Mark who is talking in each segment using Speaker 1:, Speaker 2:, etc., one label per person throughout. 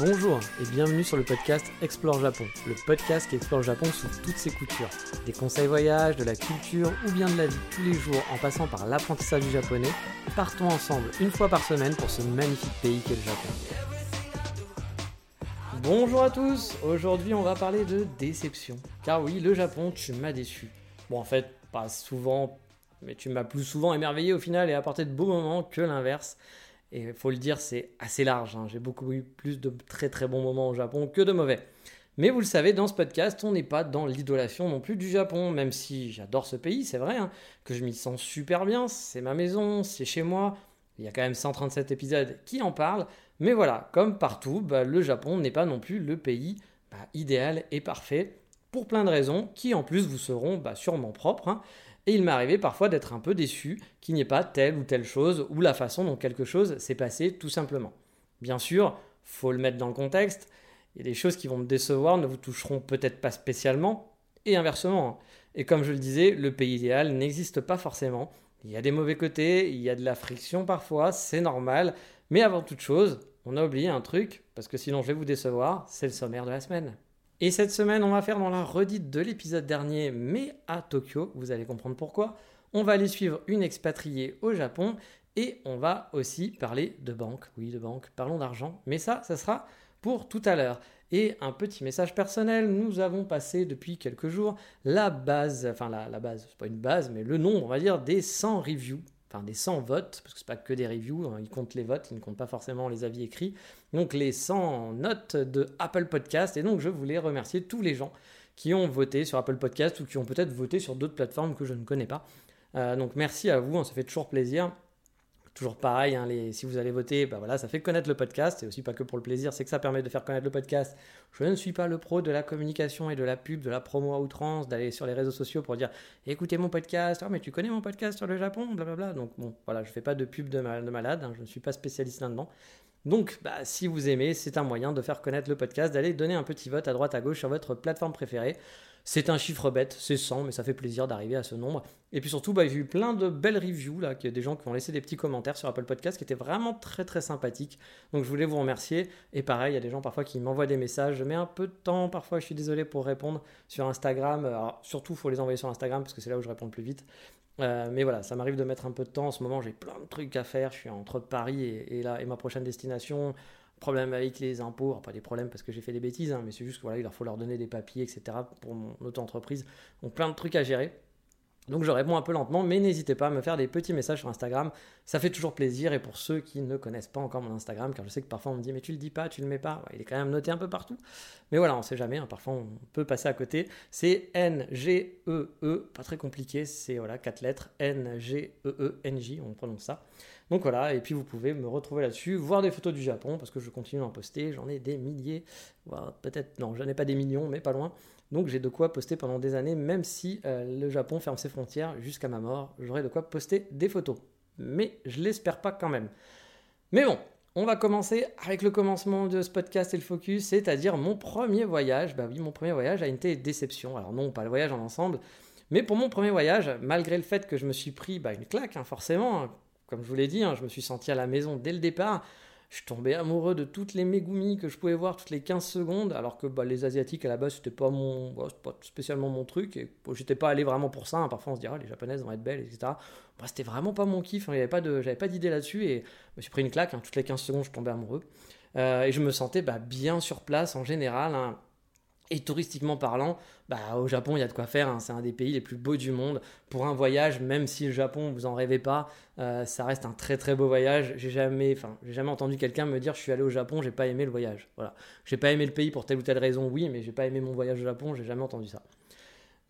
Speaker 1: Bonjour et bienvenue sur le podcast Explore Japon, le podcast qui explore Japon sous toutes ses coutures. Des conseils voyage, de la culture ou bien de la vie tous les jours en passant par l'apprentissage du japonais, partons ensemble une fois par semaine pour ce magnifique pays qu'est le Japon. Bonjour à tous, aujourd'hui on va parler de déception. Car oui, le Japon, tu m'as déçu. Bon en fait, pas souvent, mais tu m'as plus souvent émerveillé au final et apporté de beaux moments que l'inverse. Et il faut le dire, c'est assez large. hein. J'ai beaucoup eu plus de très très bons moments au Japon que de mauvais. Mais vous le savez, dans ce podcast, on n'est pas dans l'idolation non plus du Japon, même si j'adore ce pays, c'est vrai, hein, que je m'y sens super bien, c'est ma maison, c'est chez moi. Il y a quand même 137 épisodes qui en parlent. Mais voilà, comme partout, bah, le Japon n'est pas non plus le pays bah, idéal et parfait, pour plein de raisons, qui en plus vous seront bah, sûrement propres. hein. Et il m'est arrivé parfois d'être un peu déçu qu'il n'y ait pas telle ou telle chose ou la façon dont quelque chose s'est passé tout simplement. Bien sûr, faut le mettre dans le contexte. A des choses qui vont me décevoir, ne vous toucheront peut-être pas spécialement, et inversement. hein. Et comme je le disais, le pays idéal n'existe pas forcément. Il y a des mauvais côtés, il y a de la friction parfois, c'est normal. Mais avant toute chose, on a oublié un truc, parce que sinon je vais vous décevoir, c'est le sommaire de la semaine. Et cette semaine, on va faire dans la redite de l'épisode dernier, mais à Tokyo, vous allez comprendre pourquoi. On va aller suivre une expatriée au Japon et on va aussi parler de banque. Oui, de banque, parlons d'argent, mais ça, ça sera pour tout à l'heure. Et un petit message personnel, nous avons passé depuis quelques jours la base, enfin la, la base, c'est pas une base, mais le nombre, on va dire, des 100 reviews, enfin des 100 votes, parce que c'est pas que des reviews, hein, ils comptent les votes, ils ne comptent pas forcément les avis écrits. Donc les 100 notes de Apple Podcast, et donc je voulais remercier tous les gens qui ont voté sur Apple Podcast ou qui ont peut-être voté sur d'autres plateformes que je ne connais pas. Euh, donc merci à vous, hein, ça fait toujours plaisir. Toujours pareil, hein, si vous allez voter, bah voilà, ça fait connaître le podcast. Et aussi pas que pour le plaisir, c'est que ça permet de faire connaître le podcast. Je ne suis pas le pro de la communication et de la pub, de la promo à outrance, d'aller sur les réseaux sociaux pour dire écoutez mon podcast, oh mais tu connais mon podcast sur le Japon, blablabla. Donc bon, voilà, je fais pas de pub de malade, hein, je ne suis pas spécialiste là-dedans. Donc, bah, si vous aimez, c'est un moyen de faire connaître le podcast, d'aller donner un petit vote à droite à gauche sur votre plateforme préférée. C'est un chiffre bête, c'est 100, mais ça fait plaisir d'arriver à ce nombre. Et puis surtout, bah, j'ai eu plein de belles reviews, là, des gens qui ont laissé des petits commentaires sur Apple Podcast qui étaient vraiment très très sympathiques. Donc je voulais vous remercier. Et pareil, il y a des gens parfois qui m'envoient des messages. Je mets un peu de temps, parfois je suis désolé pour répondre sur Instagram. Surtout, il faut les envoyer sur Instagram parce que c'est là où je réponds le plus vite. Euh, mais voilà, ça m'arrive de mettre un peu de temps. En ce moment, j'ai plein de trucs à faire. Je suis entre Paris et là, et ma prochaine destination. Problème avec les impôts, pas des problèmes parce que j'ai fait des bêtises, hein, mais c'est juste qu'il voilà, il leur faut leur donner des papiers, etc. pour mon auto-entreprise. Donc plein de trucs à gérer. Donc je réponds un peu lentement, mais n'hésitez pas à me faire des petits messages sur Instagram. Ça fait toujours plaisir. Et pour ceux qui ne connaissent pas encore mon Instagram, car je sais que parfois on me dit mais tu le dis pas, tu le mets pas. Il est quand même noté un peu partout. Mais voilà, on sait jamais. hein, parfois on peut passer à côté. C'est N-G-E-E, pas très compliqué. C'est voilà quatre lettres N-G-E-E-N-J, on prononce ça. Donc voilà, et puis vous pouvez me retrouver là-dessus, voir des photos du Japon, parce que je continue à en poster, j'en ai des milliers, voire peut-être, non, j'en ai pas des millions, mais pas loin. Donc j'ai de quoi poster pendant des années, même si euh, le Japon ferme ses frontières jusqu'à ma mort, j'aurai de quoi poster des photos. Mais je l'espère pas quand même. Mais bon, on va commencer avec le commencement de ce podcast et le focus, c'est-à-dire mon premier voyage. Bah oui, mon premier voyage a été déception. Alors non, pas le voyage en ensemble, mais pour mon premier voyage, malgré le fait que je me suis pris bah, une claque, hein, forcément, hein, comme je vous l'ai dit, hein, je me suis senti à la maison dès le départ. Je tombais amoureux de toutes les Megumi que je pouvais voir toutes les 15 secondes, alors que bah, les Asiatiques à la base, c'était pas, mon, bah, pas spécialement mon truc. Et j'étais pas allé vraiment pour ça. hein. Parfois, on se dira, les Japonaises vont être belles, etc. Bah, c'était vraiment pas mon kiff. hein. Avait pas de, j'avais pas d'idée là-dessus. Et je me suis pris une claque. hein. Toutes les 15 secondes, je tombais amoureux. Euh, et je me sentais bah, bien sur place en général. hein. Et touristiquement parlant, bah, au Japon, il y a de quoi faire. hein. C'est un des pays les plus beaux du monde. Pour un voyage, même si le Japon, vous en rêvez pas, euh, ça reste un très très beau voyage. J'ai jamais, enfin, j'ai jamais entendu quelqu'un me dire je suis allé au Japon, j'ai pas aimé le voyage. Voilà, j'ai pas aimé le pays pour telle ou telle raison, oui, mais j'ai pas aimé mon voyage au Japon, j'ai jamais entendu ça.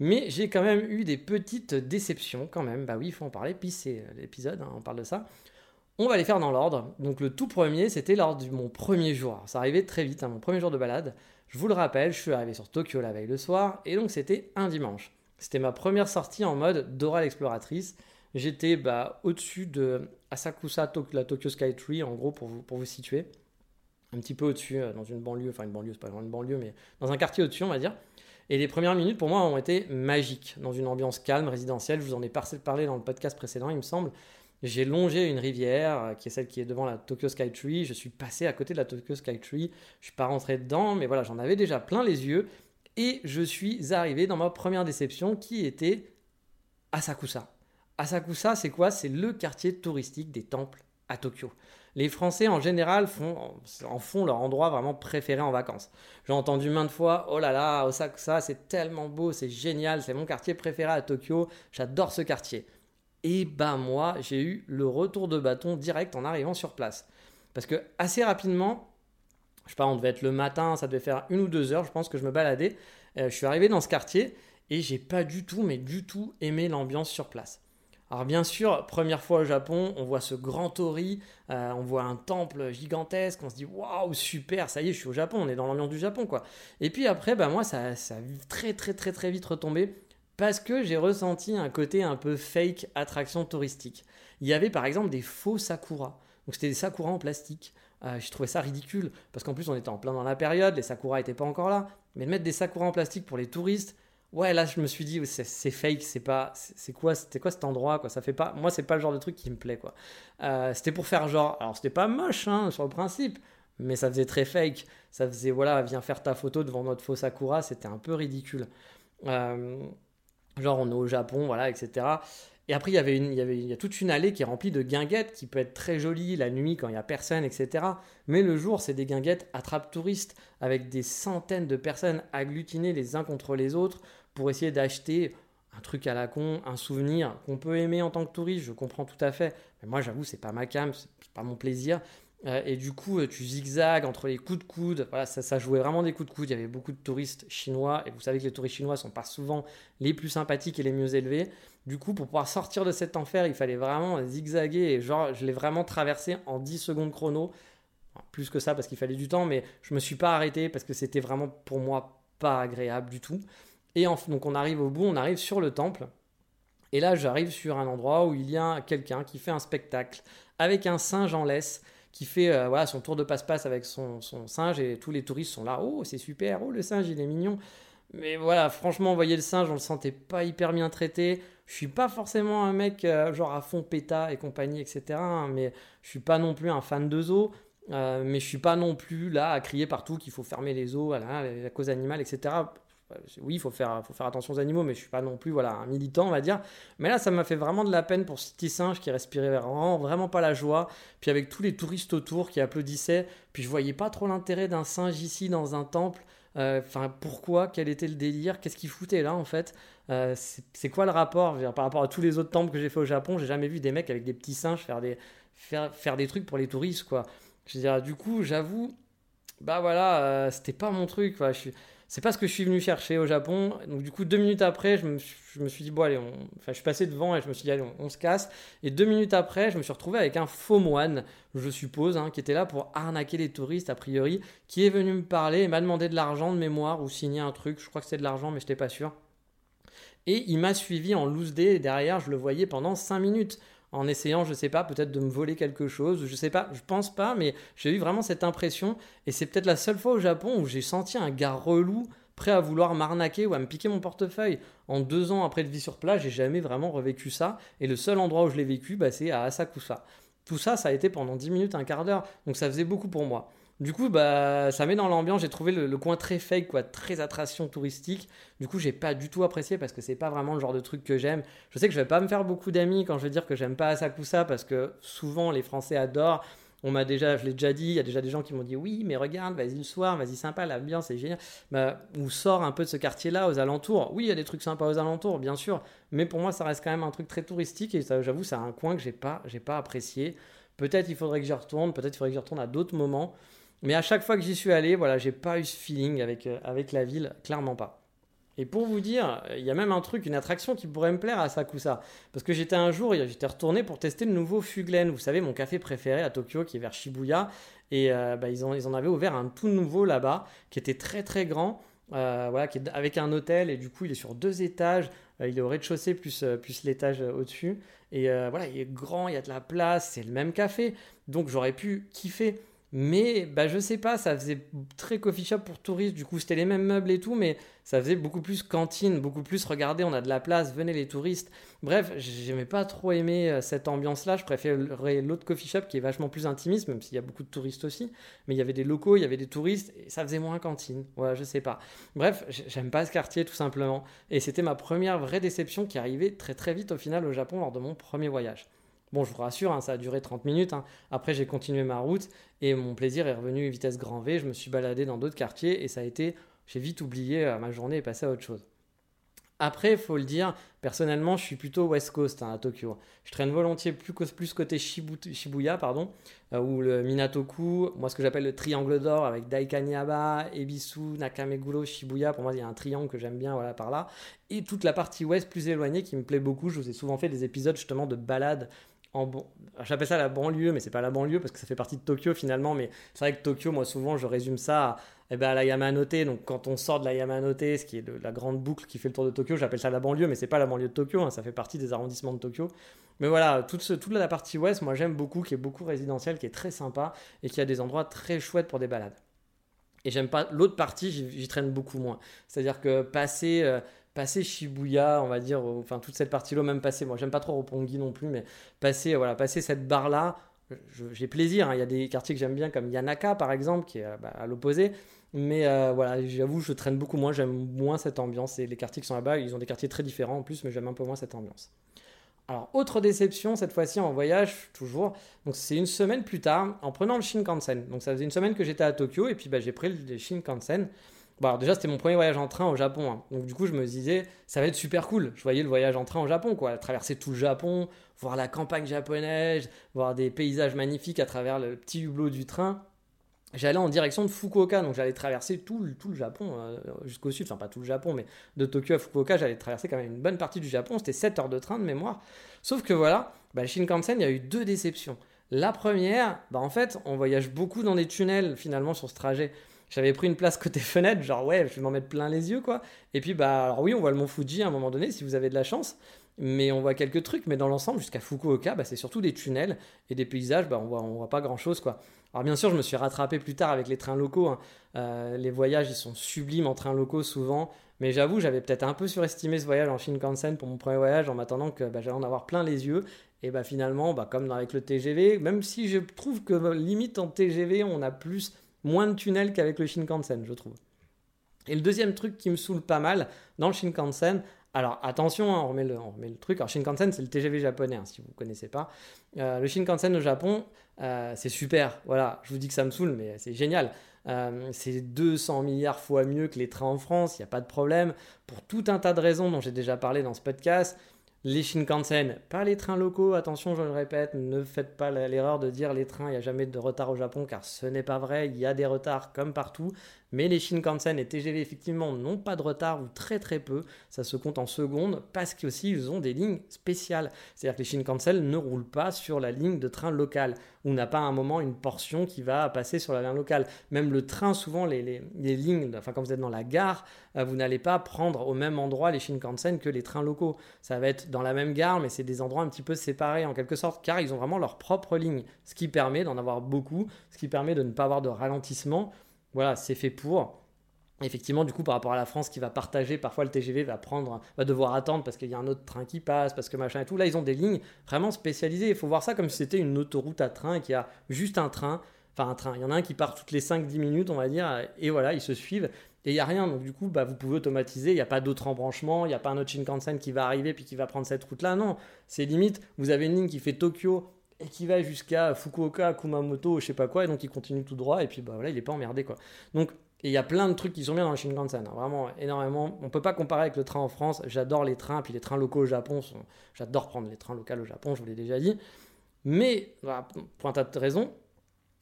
Speaker 1: Mais j'ai quand même eu des petites déceptions quand même. Bah oui, il faut en parler. Puis c'est l'épisode, hein, on parle de ça. On va les faire dans l'ordre. Donc le tout premier, c'était lors de mon premier jour. ça arrivait très vite, hein, mon premier jour de balade. Je vous le rappelle, je suis arrivé sur Tokyo la veille le soir, et donc c'était un dimanche. C'était ma première sortie en mode Dora l'exploratrice. J'étais bah, au-dessus de Asakusa, la Tokyo Sky Tree, en gros, pour vous, pour vous situer. Un petit peu au-dessus, euh, dans une banlieue, enfin une banlieue, c'est pas vraiment une banlieue, mais dans un quartier au-dessus, on va dire. Et les premières minutes pour moi ont été magiques, dans une ambiance calme, résidentielle. Je vous en ai parlé dans le podcast précédent, il me semble. J'ai longé une rivière euh, qui est celle qui est devant la Tokyo Sky Tree. Je suis passé à côté de la Tokyo Sky Tree. Je suis pas rentré dedans, mais voilà, j'en avais déjà plein les yeux. Et je suis arrivé dans ma première déception qui était Asakusa. Asakusa, c'est quoi? C'est le quartier touristique des temples à Tokyo. Les Français en général en font leur endroit vraiment préféré en vacances. J'ai entendu maintes fois, oh là là, Asakusa, c'est tellement beau, c'est génial, c'est mon quartier préféré à Tokyo, j'adore ce quartier. Et bah moi, j'ai eu le retour de bâton direct en arrivant sur place. Parce que assez rapidement, je sais pas, on devait être le matin, ça devait faire une ou deux heures, je pense que je me baladais. Euh, je suis arrivé dans ce quartier et j'ai pas du tout, mais du tout aimé l'ambiance sur place. Alors bien sûr, première fois au Japon, on voit ce grand tori, euh, on voit un temple gigantesque, on se dit waouh super, ça y est, je suis au Japon, on est dans l'ambiance du Japon quoi. Et puis après, bah moi ça, ça a très très très très vite retombé parce que j'ai ressenti un côté un peu fake attraction touristique. Il y avait par exemple des faux sakura. Donc c'était des sakuras en plastique. Euh, je trouvais ça ridicule parce qu'en plus on était en plein dans la période, les sakuras n'étaient pas encore là. Mais de mettre des sakuras en plastique pour les touristes, ouais là je me suis dit c'est fake, c'est pas, c'est quoi, c'était quoi cet endroit quoi Ça fait pas, moi c'est pas le genre de truc qui me plaît quoi. Euh, c'était pour faire genre, alors c'était pas moche hein, sur le principe, mais ça faisait très fake. Ça faisait voilà, viens faire ta photo devant notre faux sakura, c'était un peu ridicule. Euh, Genre, on est au Japon, voilà, etc. Et après, il y avait une, y y a toute une allée qui est remplie de guinguettes qui peut être très jolie la nuit quand il n'y a personne, etc. Mais le jour, c'est des guinguettes attrape touristes avec des centaines de personnes agglutinées les uns contre les autres pour essayer d'acheter un truc à la con, un souvenir qu'on peut aimer en tant que touriste, je comprends tout à fait. Mais moi, j'avoue, c'est pas ma cam, c'est pas mon plaisir. Euh, et du coup, euh, tu zigzags entre les coups de coude. Voilà, ça, ça, jouait vraiment des coups de coude. Il y avait beaucoup de touristes chinois. Et vous savez que les touristes chinois sont pas souvent les plus sympathiques et les mieux élevés. Du coup, pour pouvoir sortir de cet enfer, il fallait vraiment zigzaguer. Et genre, je l'ai vraiment traversé en 10 secondes chrono. plus que ça parce qu'il fallait du temps. Mais je me suis pas arrêté parce que c'était vraiment pour moi pas agréable du tout. Et donc, on arrive au bout, on arrive sur le temple. Et là, j'arrive sur un endroit où il y a quelqu'un qui fait un spectacle avec un singe en laisse fait euh, voilà, son tour de passe-passe avec son, singe et tous les touristes sont là. Oh, c'est super, oh, le singe, il est mignon. Mais voilà, franchement, voyez le singe, on le sentait pas hyper bien traité. Je suis pas forcément un mec euh, genre à fond péta et compagnie, etc. Hein, mais je suis pas non plus un fan de zoo. Euh, mais je suis pas non plus là à crier partout qu'il faut fermer les zoos, voilà, la cause animale, etc oui, il faut faire, attention aux animaux, mais je suis pas non plus voilà, un militant, on va dire. Mais là, ça m'a fait vraiment de la peine pour ce petit singe qui respirait vraiment, pas la joie. Puis avec tous les touristes autour qui applaudissaient, puis je voyais pas trop l'intérêt d'un singe ici dans un temple. Euh, enfin, pourquoi? Quel était le délire? Qu'est-ce qu'il foutait là en fait? Euh, C'est quoi le rapport? Par rapport à tous les autres temples que j'ai fait au Japon, j'ai jamais vu des mecs avec des petits singes faire des, faire, des trucs pour les touristes, quoi. Je veux dire, du coup, j'avoue, bah voilà, euh, c'était pas mon truc, c'est pas ce que je suis venu chercher au Japon. Donc du coup, deux minutes après, je me, suis dit, bon allez, enfin, je suis passé devant et je me suis dit, allez, on, se casse. Et deux minutes après, je me suis retrouvé avec un faux moine, je suppose, hein, qui était là pour arnaquer les touristes, a priori, qui est venu me parler et m'a demandé de l'argent de mémoire ou signer un truc. Je crois que c'était de l'argent, mais je n'étais pas sûr. Et il m'a suivi en loose day et derrière, je le voyais pendant cinq minutes en essayant, je sais pas, peut-être de me voler quelque chose, je sais pas, je pense pas, mais j'ai eu vraiment cette impression, et c'est peut-être la seule fois au Japon où j'ai senti un gars relou prêt à vouloir m'arnaquer ou à me piquer mon portefeuille. En deux ans après de vie sur place, j'ai jamais vraiment revécu ça, et le seul endroit où je l'ai vécu, bah, c'est à Asakusa. Tout ça, ça a été pendant 10 minutes, un quart d'heure, donc ça faisait beaucoup pour moi. Du coup, bah, ça met dans l'ambiance. J'ai trouvé le, coin très fake, quoi, très attraction touristique. Du coup, j'ai pas du tout apprécié parce que c'est pas vraiment le genre de truc que j'aime. Je sais que je vais pas me faire beaucoup d'amis quand je vais dire que j'aime pas Asakusa parce que souvent les Français adorent. On m'a déjà, je l'ai déjà dit, il y a déjà des gens qui m'ont dit oui, mais regarde, vas-y le soir, vas-y sympa, l'ambiance est génial. Bah, ou sort un peu de ce quartier-là aux alentours. Oui, il y a des trucs sympas aux alentours, bien sûr, mais pour moi, ça reste quand même un truc très touristique et j'avoue, c'est un coin que j'ai pas, j'ai pas apprécié. Peut-être il faudrait que j'y retourne, peut-être il faudrait que j'y retourne à d'autres moments. Mais à chaque fois que j'y suis allé, voilà, j'ai pas eu ce feeling avec, euh, avec la ville, clairement pas. Et pour vous dire, il y a même un truc, une attraction qui pourrait me plaire à Sakusa. Parce que j'étais un jour, j'étais retourné pour tester le nouveau Fuglen. Vous savez, mon café préféré à Tokyo qui est vers Shibuya. Et euh, bah, ils, ils en avaient ouvert un tout nouveau là-bas qui était très très grand. Euh, voilà, qui est avec un hôtel et du coup il est sur deux étages. Il est au rez-de-chaussée plus, plus l'étage au-dessus. Et voilà, il est grand, il y a de la place, c'est le même café. Donc j'aurais pu kiffer. Mais bah, je sais pas, ça faisait très coffee shop pour touristes. Du coup, c'était les mêmes meubles et tout, mais ça faisait beaucoup plus cantine, beaucoup plus regardez, on a de la place, venez les touristes. Bref, j'aimais pas trop aimer euh, cette ambiance-là. Je préférais l'autre coffee shop qui est vachement plus intimiste, même s'il y a beaucoup de touristes aussi. Mais il y avait des locaux, il y avait des touristes, et ça faisait moins cantine. Voilà, je sais pas. Bref, j'aime pas ce quartier tout simplement. Et c'était ma première vraie déception qui arrivait très très vite au final au Japon lors de mon premier voyage. Bon, je vous rassure, hein, ça a duré 30 minutes. Hein. Après, j'ai continué ma route et mon plaisir est revenu vitesse grand V. Je me suis baladé dans d'autres quartiers et ça a été, j'ai vite oublié euh, ma journée et passé à autre chose. Après, il faut le dire, personnellement, je suis plutôt West Coast hein, à Tokyo. Je traîne volontiers plus, côté Shibuya, pardon, euh, ou le Minatoku, moi ce que j'appelle le triangle d'or avec Daikanyaba, Ebisu, Nakameguro, Shibuya. Pour moi, il y a un triangle que j'aime bien par là. Et toute la partie ouest plus éloignée qui me plaît beaucoup. Je vous ai souvent fait des épisodes justement de balades j'appelle ça la banlieue, mais c'est pas la banlieue parce que ça fait partie de Tokyo finalement. Mais c'est vrai que Tokyo, moi souvent, je résume ça à, eh ben, la Yamanote. Donc quand on sort de la Yamanote, ce qui est la grande boucle qui fait le tour de Tokyo, j'appelle ça la banlieue, mais c'est pas la banlieue de Tokyo, hein, ça fait partie des arrondissements de Tokyo. Mais voilà, toute, toute la partie ouest, moi j'aime beaucoup, qui est beaucoup résidentielle, qui est très sympa et qui a des endroits très chouettes pour des balades. Et j'aime pas l'autre partie, j'y traîne beaucoup moins. C'est-à-dire que passer euh, passer Shibuya, on va dire, enfin toute cette partie-là, même passer, moi j'aime pas trop Roppongi non plus, mais passer, voilà, passer cette barre-là, j'ai plaisir. Hein. Il y a des quartiers que j'aime bien comme Yanaka par exemple, qui est euh, bah, à l'opposé. Mais euh, voilà, j'avoue, je traîne beaucoup moins, j'aime moins cette ambiance. Et les quartiers qui sont là-bas, ils ont des quartiers très différents en plus, mais j'aime un peu moins cette ambiance. Alors, autre déception, cette fois-ci en voyage, toujours. Donc, c'est une semaine plus tard, en prenant le Shinkansen. Donc, ça faisait une semaine que j'étais à Tokyo, et puis bah, j'ai pris le Shinkansen. Bon, déjà, c'était mon premier voyage en train au Japon. Hein. Donc, du coup, je me disais, ça va être super cool. Je voyais le voyage en train au Japon, quoi. Traverser tout le Japon, voir la campagne japonaise, voir des paysages magnifiques à travers le petit hublot du train. J'allais en direction de Fukuoka, donc j'allais traverser tout le, tout le Japon euh, jusqu'au sud, enfin pas tout le Japon, mais de Tokyo à Fukuoka, j'allais traverser quand même une bonne partie du Japon, c'était 7 heures de train de mémoire. Sauf que voilà, bah, Shinkansen, il y a eu deux déceptions. La première, bah, en fait, on voyage beaucoup dans des tunnels finalement sur ce trajet. J'avais pris une place côté fenêtre, genre ouais, je vais m'en mettre plein les yeux quoi. Et puis bah alors oui, on voit le mont Fuji à un moment donné si vous avez de la chance, mais on voit quelques trucs. Mais dans l'ensemble, jusqu'à Fukuoka, bah, c'est surtout des tunnels et des paysages, bah, on voit on voit pas grand chose quoi. Alors bien sûr, je me suis rattrapé plus tard avec les trains locaux. Hein. Euh, les voyages, ils sont sublimes en trains locaux souvent. Mais j'avoue, j'avais peut-être un peu surestimé ce voyage en Shinkansen pour mon premier voyage en m'attendant que bah, j'allais en avoir plein les yeux. Et bah finalement, bah, comme avec le TGV, même si je trouve que limite en TGV, on a plus moins de tunnels qu'avec le Shinkansen, je trouve. Et le deuxième truc qui me saoule pas mal dans le Shinkansen, alors attention, hein, on, remet le, truc. Alors Shinkansen, c'est le TGV japonais, hein, si vous ne connaissez pas. Euh, le Shinkansen au Japon, euh, c'est super. Voilà, je vous dis que ça me saoule, mais c'est génial. Euh, c'est 200 milliards fois mieux que les trains en France, il n'y a pas de problème. Pour tout un tas de raisons dont j'ai déjà parlé dans ce podcast les Shinkansen, pas les trains locaux, attention, je le répète, ne faites pas l'erreur de dire les trains, il n'y a jamais de retard au Japon, car ce n'est pas vrai, il y a des retards comme partout, mais les Shinkansen et TGV, effectivement, n'ont pas de retard ou très très peu. Ça se compte en secondes parce qu'aussi ils ont des lignes spéciales. C'est-à-dire que les Shinkansen ne roulent pas sur la ligne de train local. On n'a pas à un moment une portion qui va passer sur la ligne locale. Même le train, souvent, les, les, lignes, enfin quand vous êtes dans la gare, euh, vous n'allez pas prendre au même endroit les Shinkansen que les trains locaux. Ça va être dans la même gare, mais c'est des endroits un petit peu séparés en quelque sorte, car ils ont vraiment leur propre ligne. Ce qui permet d'en avoir beaucoup, ce qui permet de ne pas avoir de ralentissement voilà, c'est fait pour. Effectivement, du coup, par rapport à la France qui va partager, parfois le TGV va prendre, va devoir attendre parce qu'il y a un autre train qui passe, parce que machin et tout. Là, ils ont des lignes vraiment spécialisées. Il faut voir ça comme si c'était une autoroute à train et qu'il y a juste un train. Enfin, un train. Il y en a un qui part toutes les 5-10 minutes, on va dire, et voilà, ils se suivent. Et il n'y a rien, donc du coup, bah, vous pouvez automatiser, il n'y a pas d'autre embranchement, il n'y a pas un autre Shinkansen qui va arriver puis qui va prendre cette route-là. Non, c'est limite, vous avez une ligne qui fait Tokyo, et qui va jusqu'à Fukuoka, Kumamoto, je sais pas quoi, et donc il continue tout droit, et puis bah voilà, il est pas emmerdé quoi. Donc il y a plein de trucs qui sont bien dans le Shinkansen, hein, vraiment énormément. On peut pas comparer avec le train en France, j'adore les trains, puis les trains locaux au Japon, j'adore prendre les trains locaux au Japon, je vous l'ai déjà dit. Mais, pour un tas de raisons,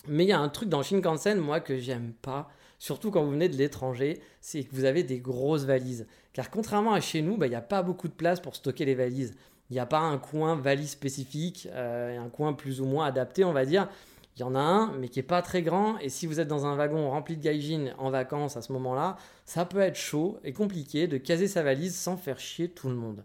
Speaker 1: Mais il y a un truc dans Shinkansen, moi, que j'aime pas, surtout quand vous venez de l'étranger, c'est que vous avez des grosses valises. Car contrairement à chez nous, bah, il n'y a pas beaucoup de place pour stocker les valises. Il n'y a pas un coin valise spécifique, euh, un coin plus ou moins adapté, on va dire. Il y en a un, mais qui n'est pas très grand. Et si vous êtes dans un wagon rempli de gaijin en vacances à ce moment-là, ça peut être chaud et compliqué de caser sa valise sans faire chier tout le monde.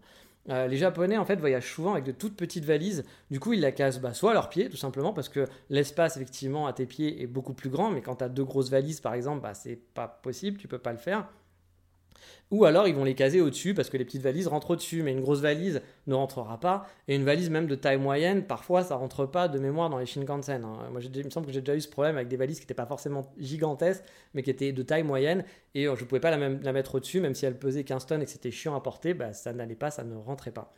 Speaker 1: Euh, les Japonais en fait voyagent souvent avec de toutes petites valises. Du coup, ils la casent bah, soit à leurs pieds, tout simplement, parce que l'espace effectivement à tes pieds est beaucoup plus grand. Mais quand tu as deux grosses valises, par exemple, bah, c'est pas possible, tu peux pas le faire. Ou alors ils vont les caser au-dessus parce que les petites valises rentrent au-dessus, mais une grosse valise ne rentrera pas. Et une valise même de taille moyenne, parfois ça rentre pas de mémoire dans les Shinkansen. Hein. Moi, il me semble que j'ai déjà eu ce problème avec des valises qui n'étaient pas forcément gigantesques, mais qui étaient de taille moyenne. Et euh, je ne pouvais pas la, mettre au-dessus, même si elle pesait 15 tonnes et que c'était chiant à porter, bah, ça n'allait pas, ça ne rentrait pas.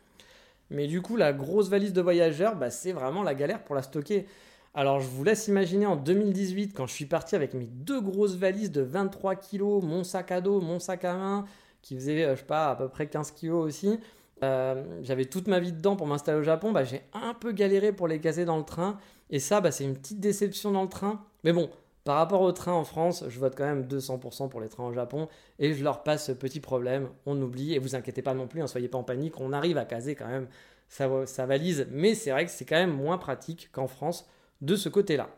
Speaker 1: Mais du coup, la grosse valise de voyageur, bah, c'est vraiment la galère pour la stocker. Alors je vous laisse imaginer en 2018 quand je suis parti avec mes deux grosses valises de 23 kg, mon sac à dos, mon sac à main, qui faisait, euh, je sais pas, à peu près 15 kilos aussi. Euh, j'avais toute ma vie dedans pour m'installer au Japon. Bah, j'ai un peu galéré pour les caser dans le train. Et ça, bah, c'est une petite déception dans le train. Mais bon, par rapport au train en France, je vote quand même 200% pour les trains au Japon. Et je leur passe ce petit problème. On oublie. Et vous inquiétez pas non plus, ne hein, soyez pas en panique. On arrive à caser quand même sa valise. Mais c'est vrai que c'est quand même moins pratique qu'en France de ce côté-là.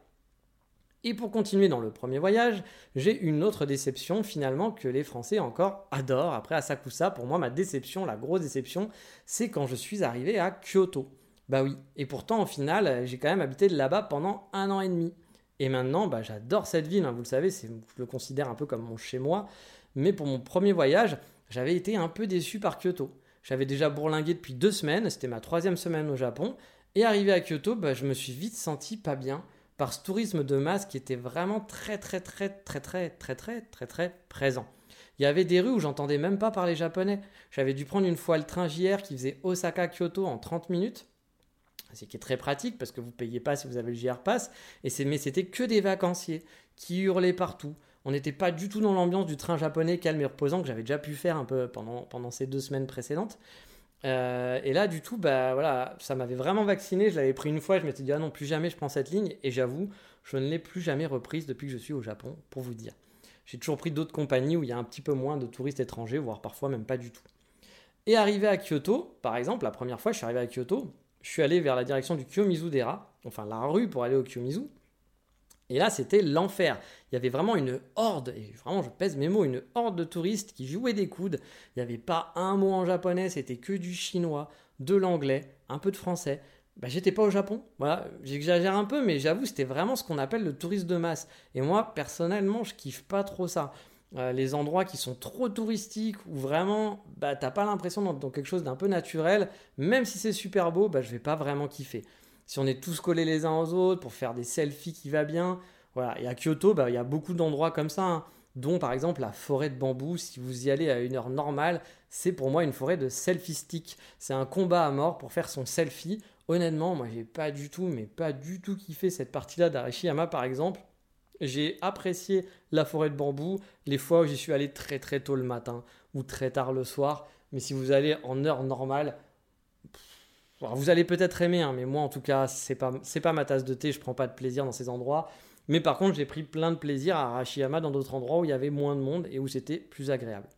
Speaker 1: Et pour continuer dans le premier voyage, j'ai une autre déception finalement que les Français encore adorent. Après Asakusa, pour moi, ma déception, la grosse déception, c'est quand je suis arrivé à Kyoto. Bah oui, et pourtant au final, j'ai quand même habité là-bas pendant un an et demi. Et maintenant, bah, j'adore cette ville, hein. vous le savez, je le considère un peu comme mon chez-moi. Mais pour mon premier voyage, j'avais été un peu déçu par Kyoto. J'avais déjà bourlingué depuis deux semaines, c'était ma troisième semaine au Japon. Et arrivé à Kyoto, bah, je me suis vite senti pas bien par ce tourisme de masse qui était vraiment très très très très très très très très très présent. Il y avait des rues où j'entendais même pas parler japonais. J'avais dû prendre une fois le train JR qui faisait Osaka-Kyoto en 30 minutes. C'est qui est très pratique parce que vous payez pas si vous avez le JR Pass. Et mais c'était que des vacanciers qui hurlaient partout. On n'était pas du tout dans l'ambiance du train japonais calme et reposant que j'avais déjà pu faire un peu pendant, pendant ces deux semaines précédentes. Euh, et là, du tout, bah voilà, ça m'avait vraiment vacciné. Je l'avais pris une fois, je m'étais dit ah non, plus jamais je prends cette ligne. Et j'avoue, je ne l'ai plus jamais reprise depuis que je suis au Japon, pour vous dire. J'ai toujours pris d'autres compagnies où il y a un petit peu moins de touristes étrangers, voire parfois même pas du tout. Et arrivé à Kyoto, par exemple, la première fois, je suis arrivé à Kyoto, je suis allé vers la direction du Kiyomizu-dera, enfin la rue pour aller au Kiyomizu. Et là, c'était l'enfer. Il y avait vraiment une horde, et vraiment, je pèse mes mots, une horde de touristes qui jouaient des coudes. Il n'y avait pas un mot en japonais, c'était que du chinois, de l'anglais, un peu de français. Bah, j'étais pas au Japon. Voilà, j'exagère un peu, mais j'avoue, c'était vraiment ce qu'on appelle le tourisme de masse. Et moi, personnellement, je kiffe pas trop ça. Euh, les endroits qui sont trop touristiques, où vraiment, bah, t'as pas l'impression d'être dans quelque chose d'un peu naturel, même si c'est super beau, bah, je vais pas vraiment kiffer si on est tous collés les uns aux autres pour faire des selfies qui va bien. Voilà. Et à Kyoto, bah, il y a beaucoup d'endroits comme ça, hein. dont par exemple la forêt de bambou. Si vous y allez à une heure normale, c'est pour moi une forêt de selfie stick. C'est un combat à mort pour faire son selfie. Honnêtement, moi j'ai pas du tout, mais pas du tout kiffé cette partie-là d'Arashiyama par exemple. J'ai apprécié la forêt de bambou les fois où j'y suis allé très très tôt le matin ou très tard le soir. Mais si vous allez en heure normale, vous allez peut-être aimer, hein, mais moi en tout cas, c'est pas, pas ma tasse de thé, je prends pas de plaisir dans ces endroits. Mais par contre, j'ai pris plein de plaisir à Arashiyama dans d'autres endroits où il y avait moins de monde et où c'était plus agréable.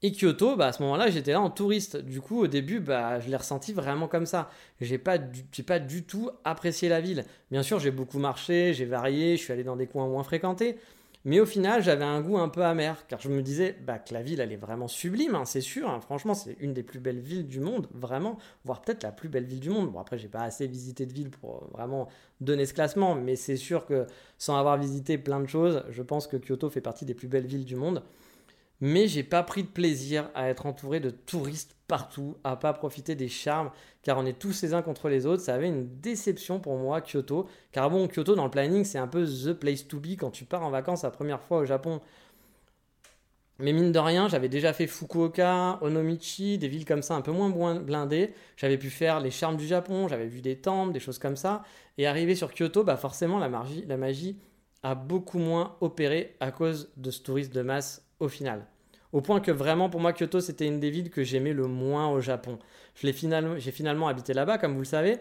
Speaker 1: Et Kyoto, bah, à ce moment-là, j'étais là en touriste. Du coup, au début, bah, je l'ai ressenti vraiment comme ça. J'ai pas, pas du tout apprécié la ville. Bien sûr, j'ai beaucoup marché, j'ai varié, je suis allé dans des coins moins fréquentés. Mais au final, j'avais un goût un peu amer, car je me disais bah, que la ville, elle est vraiment sublime, hein, c'est sûr. Hein. franchement, c'est une des plus belles villes du monde, vraiment, voire peut-être la plus belle ville du monde. Bon, après, j'ai pas assez visité de ville pour vraiment donner ce classement, mais c'est sûr que sans avoir visité plein de choses, je pense que Kyoto fait partie des plus belles villes du monde mais j'ai pas pris de plaisir à être entouré de touristes partout, à pas profiter des charmes, car on est tous les uns contre les autres. Ça avait une déception pour moi, Kyoto. Car bon, Kyoto dans le planning, c'est un peu the place to be quand tu pars en vacances la première fois au Japon. Mais mine de rien, j'avais déjà fait Fukuoka, Onomichi, des villes comme ça un peu moins blindées. J'avais pu faire les charmes du Japon, j'avais vu des temples, des choses comme ça. Et arrivé sur Kyoto, bah forcément la magie, la magie a beaucoup moins opéré à cause de ce tourisme de masse au final. Au point que vraiment, pour moi, Kyoto, c'était une des villes que j'aimais le moins au Japon. J'ai finalement, finalement habité là-bas, comme vous le savez.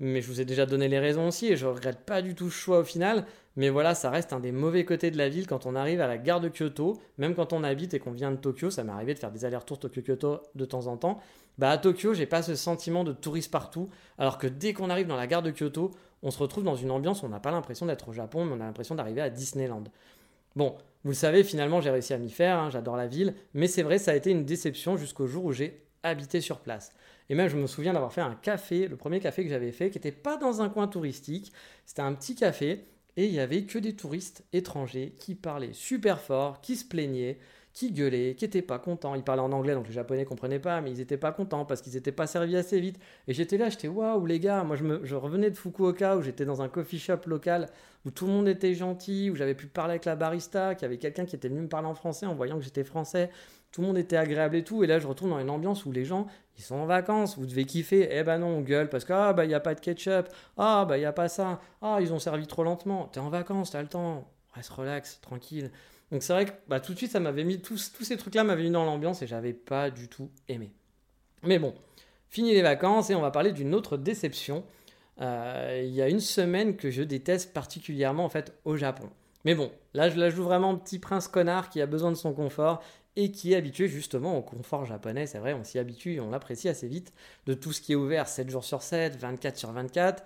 Speaker 1: mais je vous ai déjà donné les raisons aussi et je regrette pas du tout ce choix au final. Mais voilà, ça reste un des mauvais côtés de la ville quand on arrive à la gare de Kyoto, même quand on habite et qu'on vient de Tokyo, ça m'est arrivé de faire des allers-retours Tokyo-Kyoto de temps en temps. Bah à Tokyo, j'ai pas ce sentiment de touriste partout, alors que dès qu'on arrive dans la gare de Kyoto, on se retrouve dans une ambiance où on n'a pas l'impression d'être au Japon, mais on a l'impression d'arriver à Disneyland. Bon, vous le savez, finalement j'ai réussi à m'y faire, hein, j'adore la ville, mais c'est vrai, ça a été une déception jusqu'au jour où j'ai habité sur place. Et même, je me souviens d'avoir fait un café, le premier café que j'avais fait, qui n'était pas dans un coin touristique. C'était un petit café et il y avait que des touristes étrangers qui parlaient super fort, qui se plaignaient, qui gueulaient, qui n'étaient pas contents. Ils parlaient en anglais, donc les Japonais comprenaient pas, mais ils n'étaient pas contents parce qu'ils n'étaient pas servis assez vite. Et j'étais là, j'étais waouh les gars, moi je revenais de Fukuoka où j'étais dans un coffee shop local où tout le monde était gentil, où j'avais pu parler avec la barista, qu'il y avait quelqu'un qui était venu me parler en français en voyant que j'étais français tout le monde était agréable et tout. Et là, je retourne dans une ambiance où les gens, ils sont en vacances, vous devez kiffer. Eh ben non, on gueule parce que, ah, bah, il n'y a pas de ketchup. Ah, bah, il n'y a pas ça. Ah, ils ont servi trop lentement. T'es en vacances, t'as le temps. Reste relax, tranquille. Donc c'est vrai que bah, tout de suite, ça m'avait mis, tous, ces trucs-là m'avaient mis dans l'ambiance et j'avais pas du tout aimé. Mais bon, fini les vacances et on va parler d'une autre déception. Euh, il y a une semaine que je déteste particulièrement en fait au Japon. Mais bon, là je la joue vraiment petit prince connard qui a besoin de son confort et qui est habitué justement au confort japonais. C'est vrai, on s'y habitue et on l'apprécie assez vite de tout ce qui est ouvert 7 jours sur 7, 24 sur 24.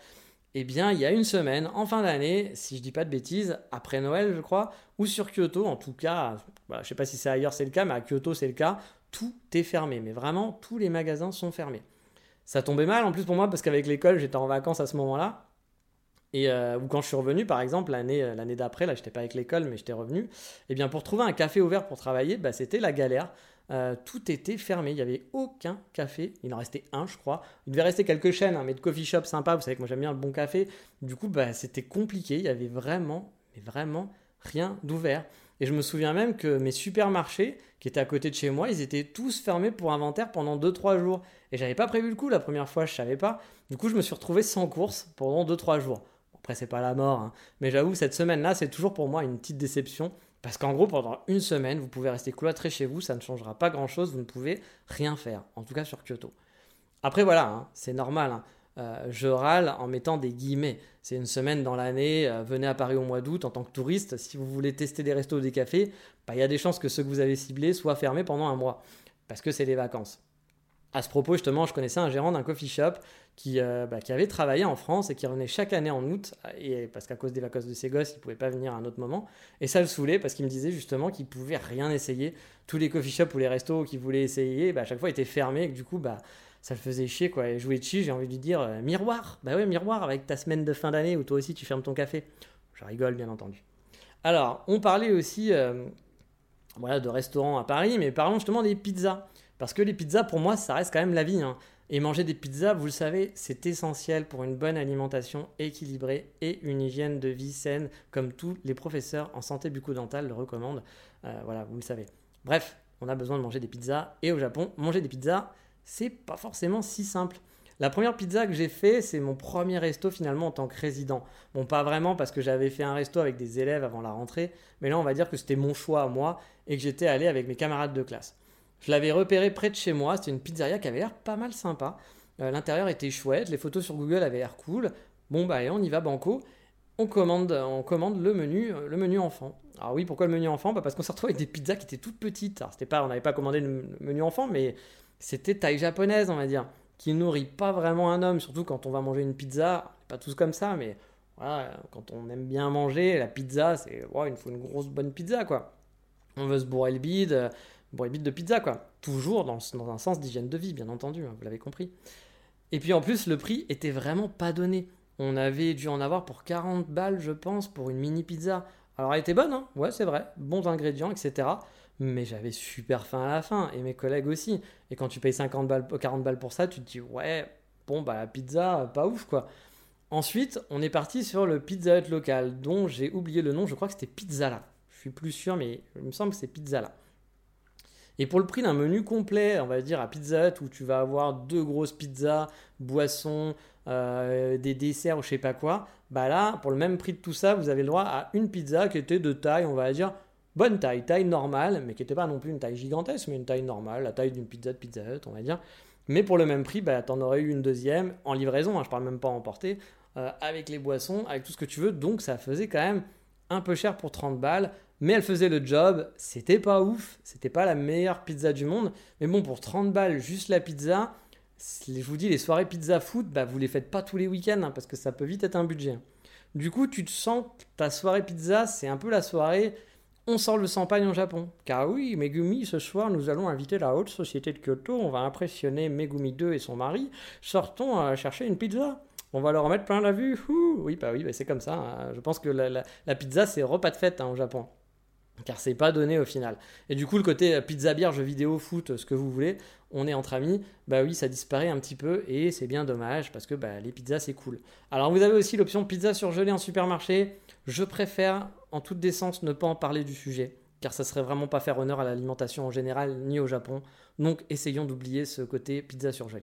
Speaker 1: Eh bien, il y a une semaine, en fin d'année, si je dis pas de bêtises, après Noël, je crois, ou sur Kyoto, en tout cas, je ne sais pas si c'est ailleurs c'est le cas, mais à Kyoto c'est le cas, tout est fermé. Mais vraiment, tous les magasins sont fermés. Ça tombait mal en plus pour moi parce qu'avec l'école, j'étais en vacances à ce moment-là. Et euh, ou quand je suis revenu, par exemple, l'année, euh, l'année d'après, là, j'étais pas avec l'école, mais j'étais revenu. Et eh bien, pour trouver un café ouvert pour travailler, bah, c'était la galère. Euh, tout était fermé, il n'y avait aucun café. Il en restait un, je crois. Il devait rester quelques chaînes, hein, mais de coffee shop sympa. Vous savez que moi j'aime bien le bon café. Du coup, bah, c'était compliqué. Il y avait vraiment, mais vraiment rien d'ouvert. Et je me souviens même que mes supermarchés, qui étaient à côté de chez moi, ils étaient tous fermés pour inventaire pendant 2-3 jours. Et j'avais pas prévu le coup la première fois, je savais pas. Du coup, je me suis retrouvé sans course pendant 2-3 jours. Après, c'est pas la mort, hein. mais j'avoue, cette semaine-là, c'est toujours pour moi une petite déception. Parce qu'en gros, pendant une semaine, vous pouvez rester cloîtré chez vous, ça ne changera pas grand-chose, vous ne pouvez rien faire, en tout cas sur Kyoto. Après, voilà, hein, c'est normal. Hein. Euh, je râle en mettant des guillemets. C'est une semaine dans l'année, euh, venez à Paris au mois d'août en tant que touriste. Si vous voulez tester des restos ou des cafés, bah, il y a des chances que ceux que vous avez ciblés soient fermés pendant un mois. Parce que c'est les vacances. À ce propos, justement, je connaissais un gérant d'un coffee shop qui, euh, bah, qui, avait travaillé en France et qui revenait chaque année en août, et, parce qu'à cause des vacances de ses gosses, il ne pouvait pas venir à un autre moment. Et ça le saoulait parce qu'il me disait justement qu'il pouvait rien essayer. Tous les coffee shops ou les restos qu'il voulait essayer, bah, à chaque fois étaient fermés, et que du coup, bah, ça le faisait chier. Quoi. Et jouer de chi, j'ai envie de lui dire euh, miroir, bah miroir, avec ta semaine de fin d'année où toi aussi tu fermes ton café. Je rigole, bien entendu. Alors, on parlait aussi euh, voilà, de restaurants à Paris, mais parlons justement des pizzas. Parce que les pizzas, pour moi, ça reste quand même la vie. Hein. Et manger des pizzas, vous le savez, c'est essentiel pour une bonne alimentation équilibrée et une hygiène de vie saine, comme tous les professeurs en santé bucco-dentale le recommandent. Euh, voilà, vous le savez. Bref, on a besoin de manger des pizzas. Et au Japon, manger des pizzas, c'est pas forcément si simple. La première pizza que j'ai fait, c'est mon premier resto finalement en tant que résident. Bon, pas vraiment parce que j'avais fait un resto avec des élèves avant la rentrée, mais là on va dire que c'était mon choix à moi et que j'étais allé avec mes camarades de classe. Je l'avais repéré près de chez moi. C'était une pizzeria qui avait l'air pas mal sympa. Euh, l'intérieur était chouette. Les photos sur Google avaient l'air cool. Bon, bah, allez, on y va, banco. On commande, on commande le menu, euh, le menu enfant. Alors oui, pourquoi le menu enfant? Bah Parce qu'on s'est retrouvé avec des pizzas qui étaient toutes petites. Alors pas, on n'avait pas commandé le menu enfant, mais c'était taille japonaise, on va dire, qui nourrit pas vraiment un homme, surtout quand on va manger une pizza. Pas tous comme ça, mais voilà, quand on aime bien manger, la pizza, c'est, il faut une grosse bonne pizza, quoi. On veut se bourrer le bide, Bon, de pizza, quoi. Toujours dans, un sens d'hygiène de vie, bien entendu, hein, vous l'avez compris. Et puis en plus, le prix était vraiment pas donné. On avait dû en avoir pour 40 balles, je pense, pour une mini pizza. Alors elle était bonne, hein ouais, c'est vrai, bons ingrédients, etc. Mais j'avais super faim à la fin, et mes collègues aussi. Et quand tu payes 50 balles, 40 balles pour ça, tu te dis, ouais, bon, bah la pizza, pas ouf, quoi. Ensuite, on est parti sur le Pizza Hut local, dont j'ai oublié le nom, je crois que c'était Pizzala. Je suis plus sûr, mais il me semble que c'est Pizzala. Et pour le prix d'un menu complet, on va dire à Pizza Hut, où tu vas avoir deux grosses pizzas, boissons, euh, des desserts ou je sais pas quoi, bah là, pour le même prix de tout ça, vous avez le droit à une pizza qui était de taille, on va dire, bonne taille, taille normale, mais qui n'était pas non plus une taille gigantesque, mais une taille normale, la taille d'une pizza de Pizza Hut, on va dire. Mais pour le même prix, bah, tu en aurais eu une deuxième en livraison, hein, je parle même pas en emporter, euh, avec les boissons, avec tout ce que tu veux. Donc ça faisait quand même un peu cher pour 30 balles. Mais elle faisait le job, c'était pas ouf, c'était pas la meilleure pizza du monde. Mais bon, pour 30 balles, juste la pizza, je vous dis, les soirées pizza foot, bah, vous les faites pas tous les week-ends, hein, parce que ça peut vite être un budget. Du coup, tu te sens que ta soirée pizza, c'est un peu la soirée on sort le champagne au Japon. Car oui, Megumi, ce soir, nous allons inviter la haute société de Kyoto. On va impressionner Megumi 2 et son mari. Sortons à chercher une pizza. On va leur mettre plein la vue. Oui, bah oui, bah c'est comme ça. Hein. Je pense que la, pizza, c'est repas de fête hein, au Japon car c'est pas donné au final. Et du coup, le côté pizza, bière, jeux vidéo, foot, ce que vous voulez, on est entre amis, bah oui, ça disparaît un petit peu et c'est bien dommage parce que bah, les pizzas, c'est cool. Alors, vous avez aussi l'option pizza surgelée en supermarché. Je préfère, en toute décence, ne pas en parler du sujet car ça serait vraiment pas faire honneur à l'alimentation en général ni au Japon. Donc, essayons d'oublier ce côté pizza surgelée.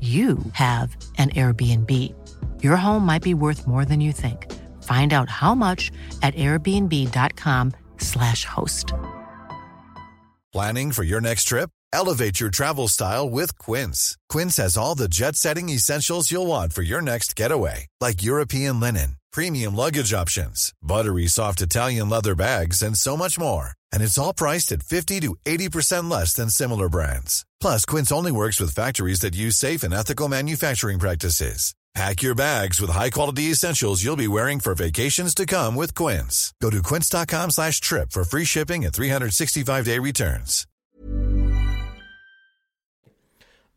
Speaker 2: you have an Airbnb. Your home might be worth more than you think. Find out how much at airbnb.com/slash host.
Speaker 3: Planning for your next trip? Elevate your travel style with Quince. Quince has all the jet setting essentials you'll want for your next getaway, like European linen, premium luggage options, buttery soft Italian leather bags, and so much more. And it's all priced at 50 to 80% less than similar brands. Plus, Quince only works with factories that use safe and ethical manufacturing practices. Pack your bags with high-quality essentials you'll be wearing for vacations to come with Quince. Go to quince.com slash trip for free shipping and 365-day returns.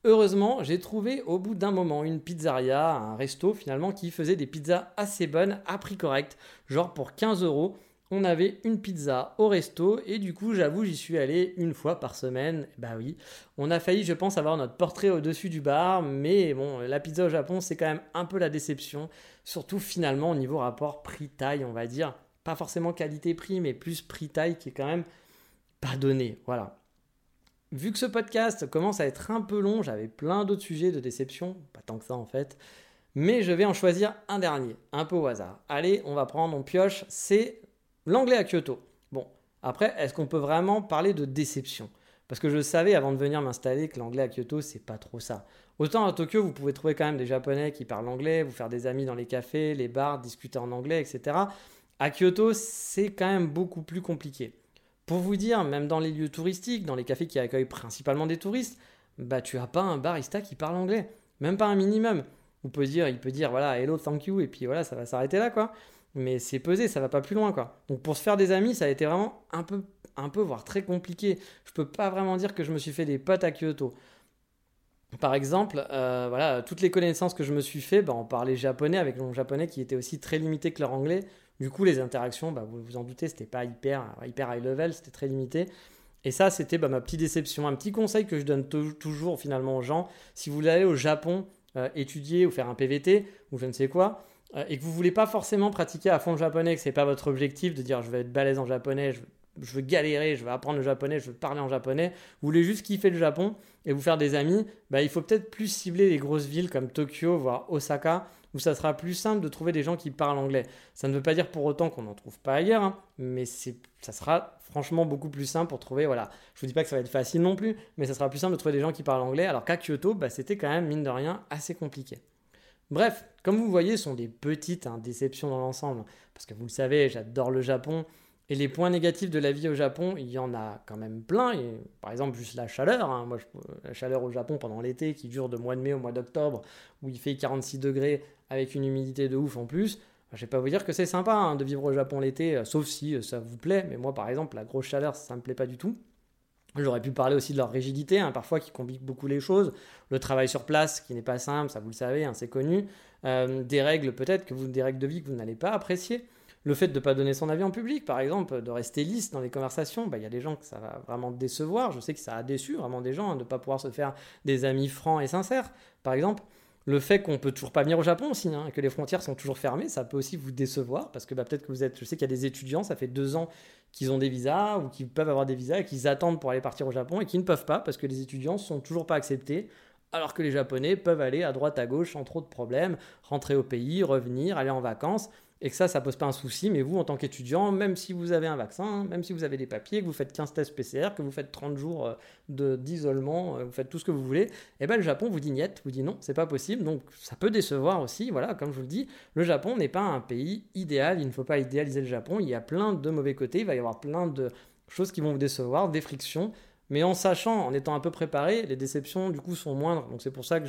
Speaker 1: Heureusement, j'ai trouvé au bout d'un moment une pizzeria, un resto finalement, qui faisait des pizzas assez bonnes à prix correct, genre pour 15 euros. On avait une pizza au resto et du coup j'avoue j'y suis allé une fois par semaine. Bah oui, on a failli je pense avoir notre portrait au-dessus du bar, mais bon la pizza au Japon c'est quand même un peu la déception, surtout finalement au niveau rapport prix-taille on va dire. Pas forcément qualité-prix mais plus prix-taille qui est quand même pas donné. Voilà. Vu que ce podcast commence à être un peu long, j'avais plein d'autres sujets de déception, pas tant que ça en fait. Mais je vais en choisir un dernier, un peu au hasard. Allez, on va prendre, on pioche, c'est L'anglais à Kyoto. Bon, après, est-ce qu'on peut vraiment parler de déception? Parce que je savais avant de venir m'installer que l'anglais à Kyoto, c'est pas trop ça. Autant à Tokyo, vous pouvez trouver quand même des Japonais qui parlent anglais, vous faire des amis dans les cafés, les bars, discuter en anglais, etc. À Kyoto, c'est quand même beaucoup plus compliqué. Pour vous dire, même dans les lieux touristiques, dans les cafés qui accueillent principalement des touristes, bah tu as pas un barista qui parle anglais, même pas un minimum. Vous pouvez dire, il peut dire voilà hello, thank you, et puis voilà, ça va s'arrêter là quoi mais c'est pesé, ça va pas plus loin quoi. Donc pour se faire des amis, ça a été vraiment un peu, un peu voire très compliqué. Je peux pas vraiment dire que je me suis fait des potes à Kyoto. Par exemple, euh, voilà, toutes les connaissances que je me suis fait, bah, on parlait japonais avec mon japonais qui était aussi très limité que leur anglais. Du coup, les interactions, bah, vous vous en doutez, c'était pas hyper, hyper high level, c'était très limité. Et ça, c'était bah, ma petite déception. Un petit conseil que je donne toujours finalement aux gens, si vous voulez aller au Japon euh, étudier ou faire un PVT ou je ne sais quoi, et que vous voulez pas forcément pratiquer à fond le japonais, que c'est pas votre objectif de dire je vais être balèze en japonais, je, veux galérer, je veux apprendre le japonais, je veux parler en japonais, vous voulez juste kiffer le Japon et vous faire des amis, bah, il faut peut-être plus cibler les grosses villes comme Tokyo, voire Osaka, où ça sera plus simple de trouver des gens qui parlent anglais. Ça ne veut pas dire pour autant qu'on n'en trouve pas ailleurs, hein, mais ça sera franchement beaucoup plus simple pour trouver, voilà, je vous dis pas que ça va être facile non plus, mais ça sera plus simple de trouver des gens qui parlent anglais, alors qu'à Kyoto, bah, c'était quand même, mine de rien, assez compliqué. Bref, comme vous voyez, ce sont des petites hein, déceptions dans l'ensemble. Parce que vous le savez, j'adore le Japon. Et les points négatifs de la vie au Japon, il y en a quand même plein. par exemple, juste la chaleur. Hein. Moi, la chaleur au Japon pendant l'été, qui dure de mois de mai au mois d'octobre, où il fait 46 degrés avec une humidité de ouf en plus. Je vais pas vous dire que c'est sympa hein, de vivre au Japon l'été, euh, sauf si euh, ça vous plaît. Mais moi, par exemple, la grosse chaleur, ça ne me plaît pas du tout. J'aurais pu parler aussi de leur rigidité, hein, parfois qui complique beaucoup les choses. Le travail sur place, qui n'est pas simple, ça vous le savez, hein, c'est connu. Euh, des règles peut-être, que vous, des règles de vie que vous n'allez pas apprécier. Le fait de ne pas donner son avis en public, par exemple, de rester lisse dans les conversations, bah, il y a des gens que ça va vraiment décevoir. Je sais que ça a déçu vraiment des gens hein, de ne pas pouvoir se faire des amis francs et sincères, par exemple. Le fait qu'on peut toujours pas venir au Japon aussi, hein, que les frontières sont toujours fermées, ça peut aussi vous décevoir parce que bah, peut-être que vous êtes. Je sais qu'il y a des étudiants, ça fait deux ans qu'ils ont des visas ou qu'ils peuvent avoir des visas et qu'ils attendent pour aller partir au Japon et qui ne peuvent pas parce que les étudiants sont toujours pas acceptés alors que les Japonais peuvent aller à droite à gauche sans trop de problèmes, rentrer au pays, revenir, aller en vacances et que ça, ça pose pas un souci. Mais vous, en tant qu'étudiant, même si vous avez un vaccin, même si vous avez des papiers, que vous faites 15 tests PCR, que vous faites 30 jours euh, d'isolement, euh, vous faites tout ce que vous voulez, eh ben le Japon vous dit niet, vous dit non, c'est pas possible. Donc ça peut décevoir aussi. Voilà, comme je vous le dis, le Japon n'est pas un pays idéal. Il ne faut pas idéaliser le Japon. Il y a plein de mauvais côtés. Il va y avoir plein de choses qui vont vous décevoir, des frictions. Mais en sachant, en étant un peu préparé, les déceptions du coup sont moindres. Donc c'est pour ça que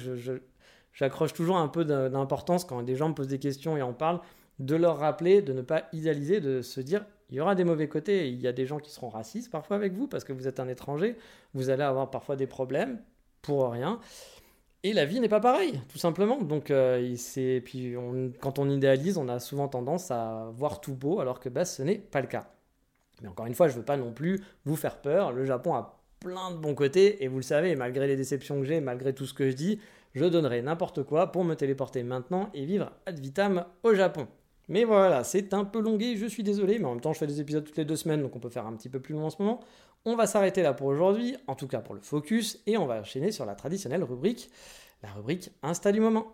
Speaker 1: j'accroche toujours un peu d'importance quand des gens me posent des questions et en parlent de leur rappeler, de ne pas idéaliser, de se dire il y aura des mauvais côtés. Il y a des gens qui seront racistes parfois avec vous parce que vous êtes un étranger. Vous allez avoir parfois des problèmes pour rien. Et la vie n'est pas pareille, tout simplement. Donc, euh, puis quand on idéalise, on a souvent tendance à voir tout beau, alors que bah, ce n'est pas le cas. Mais encore une fois, je ne veux pas non plus vous faire peur. Le Japon a plein de bons côtés, et vous le savez, malgré les déceptions que j'ai, malgré tout ce que je dis, je donnerai n'importe quoi pour me téléporter maintenant et vivre ad vitam au Japon. Mais voilà, c'est un peu longué, je suis désolé, mais en même temps, je fais des épisodes toutes les deux semaines, donc on peut faire un petit peu plus long en ce moment. On va s'arrêter là pour aujourd'hui, en tout cas pour le focus, et on va enchaîner sur la traditionnelle rubrique, la rubrique Insta du moment.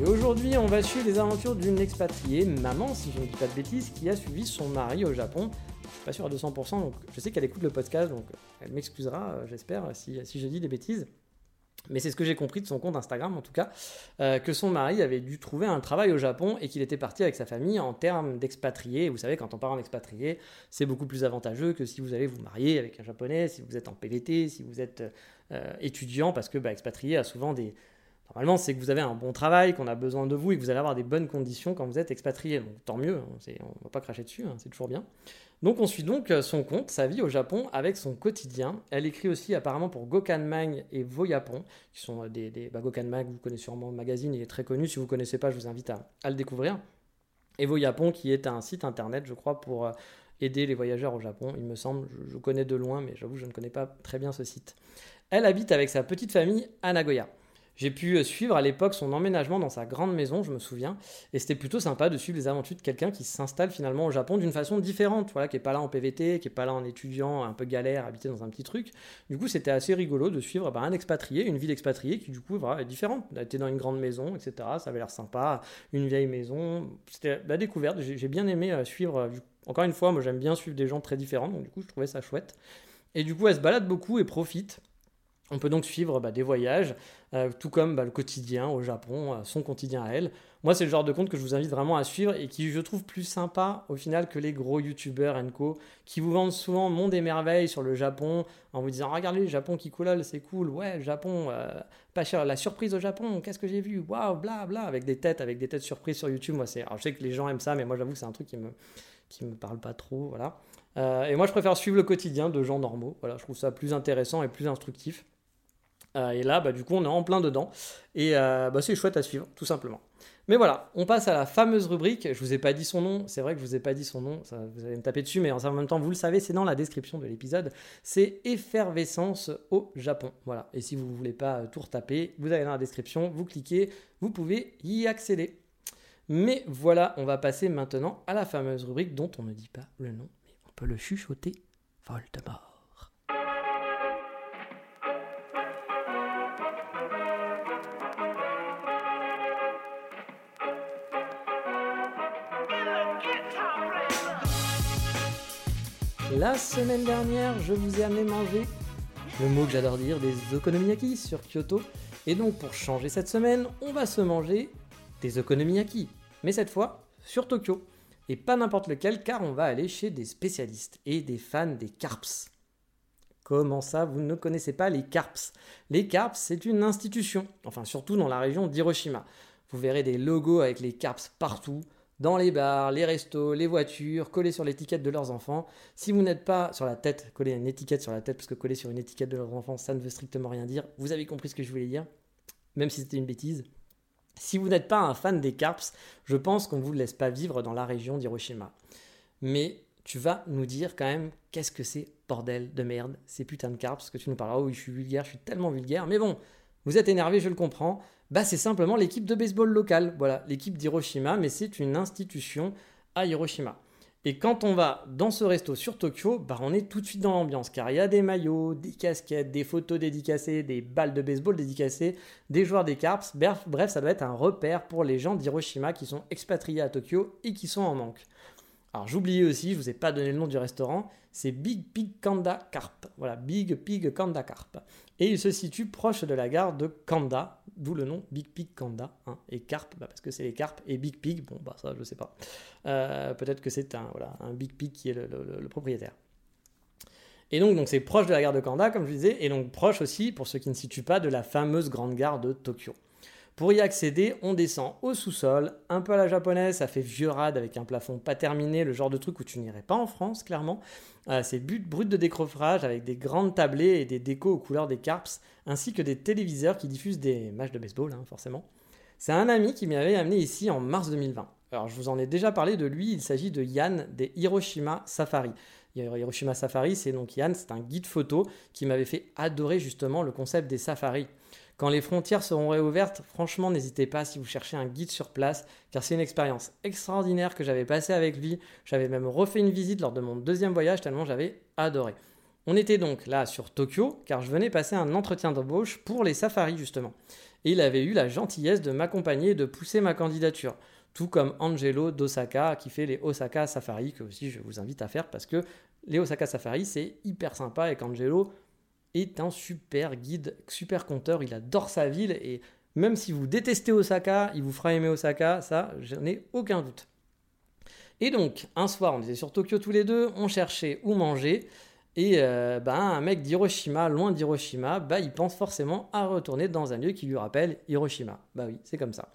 Speaker 1: Et aujourd'hui, on va suivre les aventures d'une expatriée, maman, si je ne dis pas de bêtises, qui a suivi son mari au Japon pas sûr à 200%, donc je sais qu'elle écoute le podcast, donc elle m'excusera, euh, j'espère, si, si je dis des bêtises. Mais c'est ce que j'ai compris de son compte Instagram, en tout cas, euh, que son mari avait dû trouver un travail au Japon et qu'il était parti avec sa famille en termes d'expatrié. Vous savez, quand on part en expatrié, c'est beaucoup plus avantageux que si vous allez vous marier avec un japonais, si vous êtes en PVT, si vous êtes euh, étudiant, parce que bah, expatrié a souvent des. Normalement, c'est que vous avez un bon travail, qu'on a besoin de vous et que vous allez avoir des bonnes conditions quand vous êtes expatrié. Donc tant mieux, hein, on ne va pas cracher dessus, hein, c'est toujours bien. Donc on suit donc euh, son compte, sa vie au Japon, avec son quotidien. Elle écrit aussi apparemment pour Gokanmag et Voyapon, qui sont euh, des... des bah, Gokanmag, vous connaissez sûrement le magazine, il est très connu. Si vous ne connaissez pas, je vous invite à, le découvrir. Et Voyapon, qui est un site internet, je crois, pour euh, aider les voyageurs au Japon, il me semble. Je, je connais de loin, mais j'avoue, je ne connais pas très bien ce site. Elle habite avec sa petite famille à Nagoya. J'ai pu euh, suivre à l'époque son emménagement dans sa grande maison, je me souviens, et c'était plutôt sympa de suivre les aventures de quelqu'un qui s'installe finalement au Japon d'une façon différente, voilà, qui est pas là en PVT, qui est pas là en étudiant, un peu galère, habité dans un petit truc. Du coup, c'était assez rigolo de suivre bah, un expatrié, une ville expatriée qui du coup voilà, est différente. Elle était dans une grande maison, etc. Ça avait l'air sympa, une vieille maison. C'était la découverte. J'ai bien aimé euh, suivre. Euh, encore une fois, moi j'aime bien suivre des gens très différents, donc du coup je trouvais ça chouette. Et du coup, elle se balade beaucoup et profite. On peut donc suivre bah, des voyages, euh, tout comme bah, le quotidien au Japon, euh, son quotidien à elle. Moi, c'est le genre de compte que je vous invite vraiment à suivre et qui je trouve plus sympa au final que les gros youtubeurs co qui vous vendent souvent monde et merveilles sur le Japon en vous disant regardez le Japon qui coule, c'est cool, ouais, le Japon, euh, pas cher, la surprise au Japon, qu'est-ce que j'ai vu, waouh, bla bla, avec des têtes, avec des têtes surprises sur YouTube. Moi, c'est, je sais que les gens aiment ça, mais moi j'avoue que c'est un truc qui me qui me parle pas trop, voilà. et moi, je préfère suivre le quotidien de gens normaux. Voilà, je trouve ça plus intéressant et plus instructif. Euh, et là, bah, du coup, on est en plein dedans. Et euh, bah, c'est chouette à suivre, tout simplement. Mais voilà, on passe à la fameuse rubrique. Je vous ai pas dit son nom. C'est vrai que je vous ai pas dit son nom. Vous allez me taper dessus, mais en même temps, vous le savez, c'est dans la description de l'épisode. C'est effervescence au Japon. Voilà. Et si vous voulez pas tout retaper, vous allez dans la description, vous cliquez, vous pouvez y accéder. Mais voilà, on va passer maintenant à la fameuse rubrique dont on ne dit pas le nom, mais on peut le chuchoter. Voldemort. La semaine dernière, je vous ai amené manger le mot que j'adore dire, des okonomiyaki sur Kyoto. Et donc pour changer cette semaine, on va se manger des okonomiyaki. Mais cette fois, sur Tokyo. Et pas n'importe lequel, car on va aller chez des spécialistes et des fans des carps. Comment ça, vous ne connaissez pas les carps? Les carps, c'est une institution, enfin surtout dans la région d'Hiroshima. Vous verrez des logos avec les carps partout, dans les bars, les restos, les voitures, collés sur l'étiquette de leurs enfants. Si vous n'êtes pas sur la tête, coller une étiquette sur la tête, parce que coller sur une étiquette de leurs enfants, ça ne veut strictement rien dire. Vous avez compris ce que je voulais dire, même si c'était une bêtise. Si vous n'êtes pas un fan des carps, je pense qu'on ne vous laisse pas vivre dans la région d'Hiroshima. Mais tu vas nous dire quand même qu'est-ce que c'est bordel de merde, ces putains de carps, que tu nous parles. Oh oui, je suis vulgaire, je suis tellement vulgaire. Mais bon, vous êtes énervé, je le comprends. Bah, c'est simplement l'équipe de baseball locale. Voilà, l'équipe d'Hiroshima, mais c'est une institution à Hiroshima. Et quand on va dans ce resto sur Tokyo, bah on est tout de suite dans l'ambiance, car il y a des maillots, des casquettes, des photos dédicacées, des balles de baseball dédicacées, des joueurs des Carps. Bref, bref, ça doit être un repère pour les gens d'Hiroshima qui sont expatriés à Tokyo et qui sont en manque. Alors j'oubliais aussi, je vous ai pas donné le nom du restaurant, c'est Big Pig Kanda Carp. Voilà, Big Pig Kanda Carp. Et il se situe proche de la gare de Kanda, d'où le nom Big Pig Kanda. Hein. Et Carp, bah, parce que c'est les carpes, et Big Pig, bon bah ça je sais pas. Euh, peut-être que c'est un Big Pig qui est le, propriétaire. Et donc, donc c'est proche de la gare de Kanda, comme je disais, et donc proche aussi, pour ceux qui ne situent pas, de la fameuse grande gare de Tokyo. Pour y accéder, on descend au sous-sol, un peu à la japonaise, ça fait vieux rade avec un plafond pas terminé, le genre de truc où tu n'irais pas en France, clairement. Euh, c'est brut de décroffrage avec des grandes tablées et des décos aux couleurs des carps, ainsi que des téléviseurs qui diffusent des matchs de baseball, hein, forcément. C'est un ami qui m'avait amené ici en mars 2020. Alors je vous en ai déjà parlé de lui, il s'agit de Yann des Hiroshima Safari. Hiroshima Safari, c'est donc Yann, c'est un guide photo qui m'avait fait adorer justement le concept des safaris. Quand les frontières seront réouvertes, franchement, n'hésitez pas si vous cherchez un guide sur place, car c'est une expérience extraordinaire que j'avais passée avec lui. J'avais même refait une visite lors de mon deuxième voyage, tellement j'avais adoré. On était donc là sur Tokyo, car je venais passer un entretien d'embauche pour les safaris justement. Et il avait eu la gentillesse de m'accompagner et de pousser ma candidature. Tout comme Angelo d'Osaka qui fait les Osaka Safari, que aussi je vous invite à faire parce que les Osaka Safari c'est hyper sympa et qu'Angelo est un super guide, super conteur. Il adore sa ville et même si vous détestez Osaka, il vous fera aimer Osaka, ça, j'en ai aucun doute. Et donc, un soir, on était sur Tokyo tous les deux, on cherchait où manger. Et euh, bah, un mec d'Hiroshima, loin d'Hiroshima, bah, il pense forcément à retourner dans un lieu qui lui rappelle Hiroshima. Bah oui, c'est comme ça.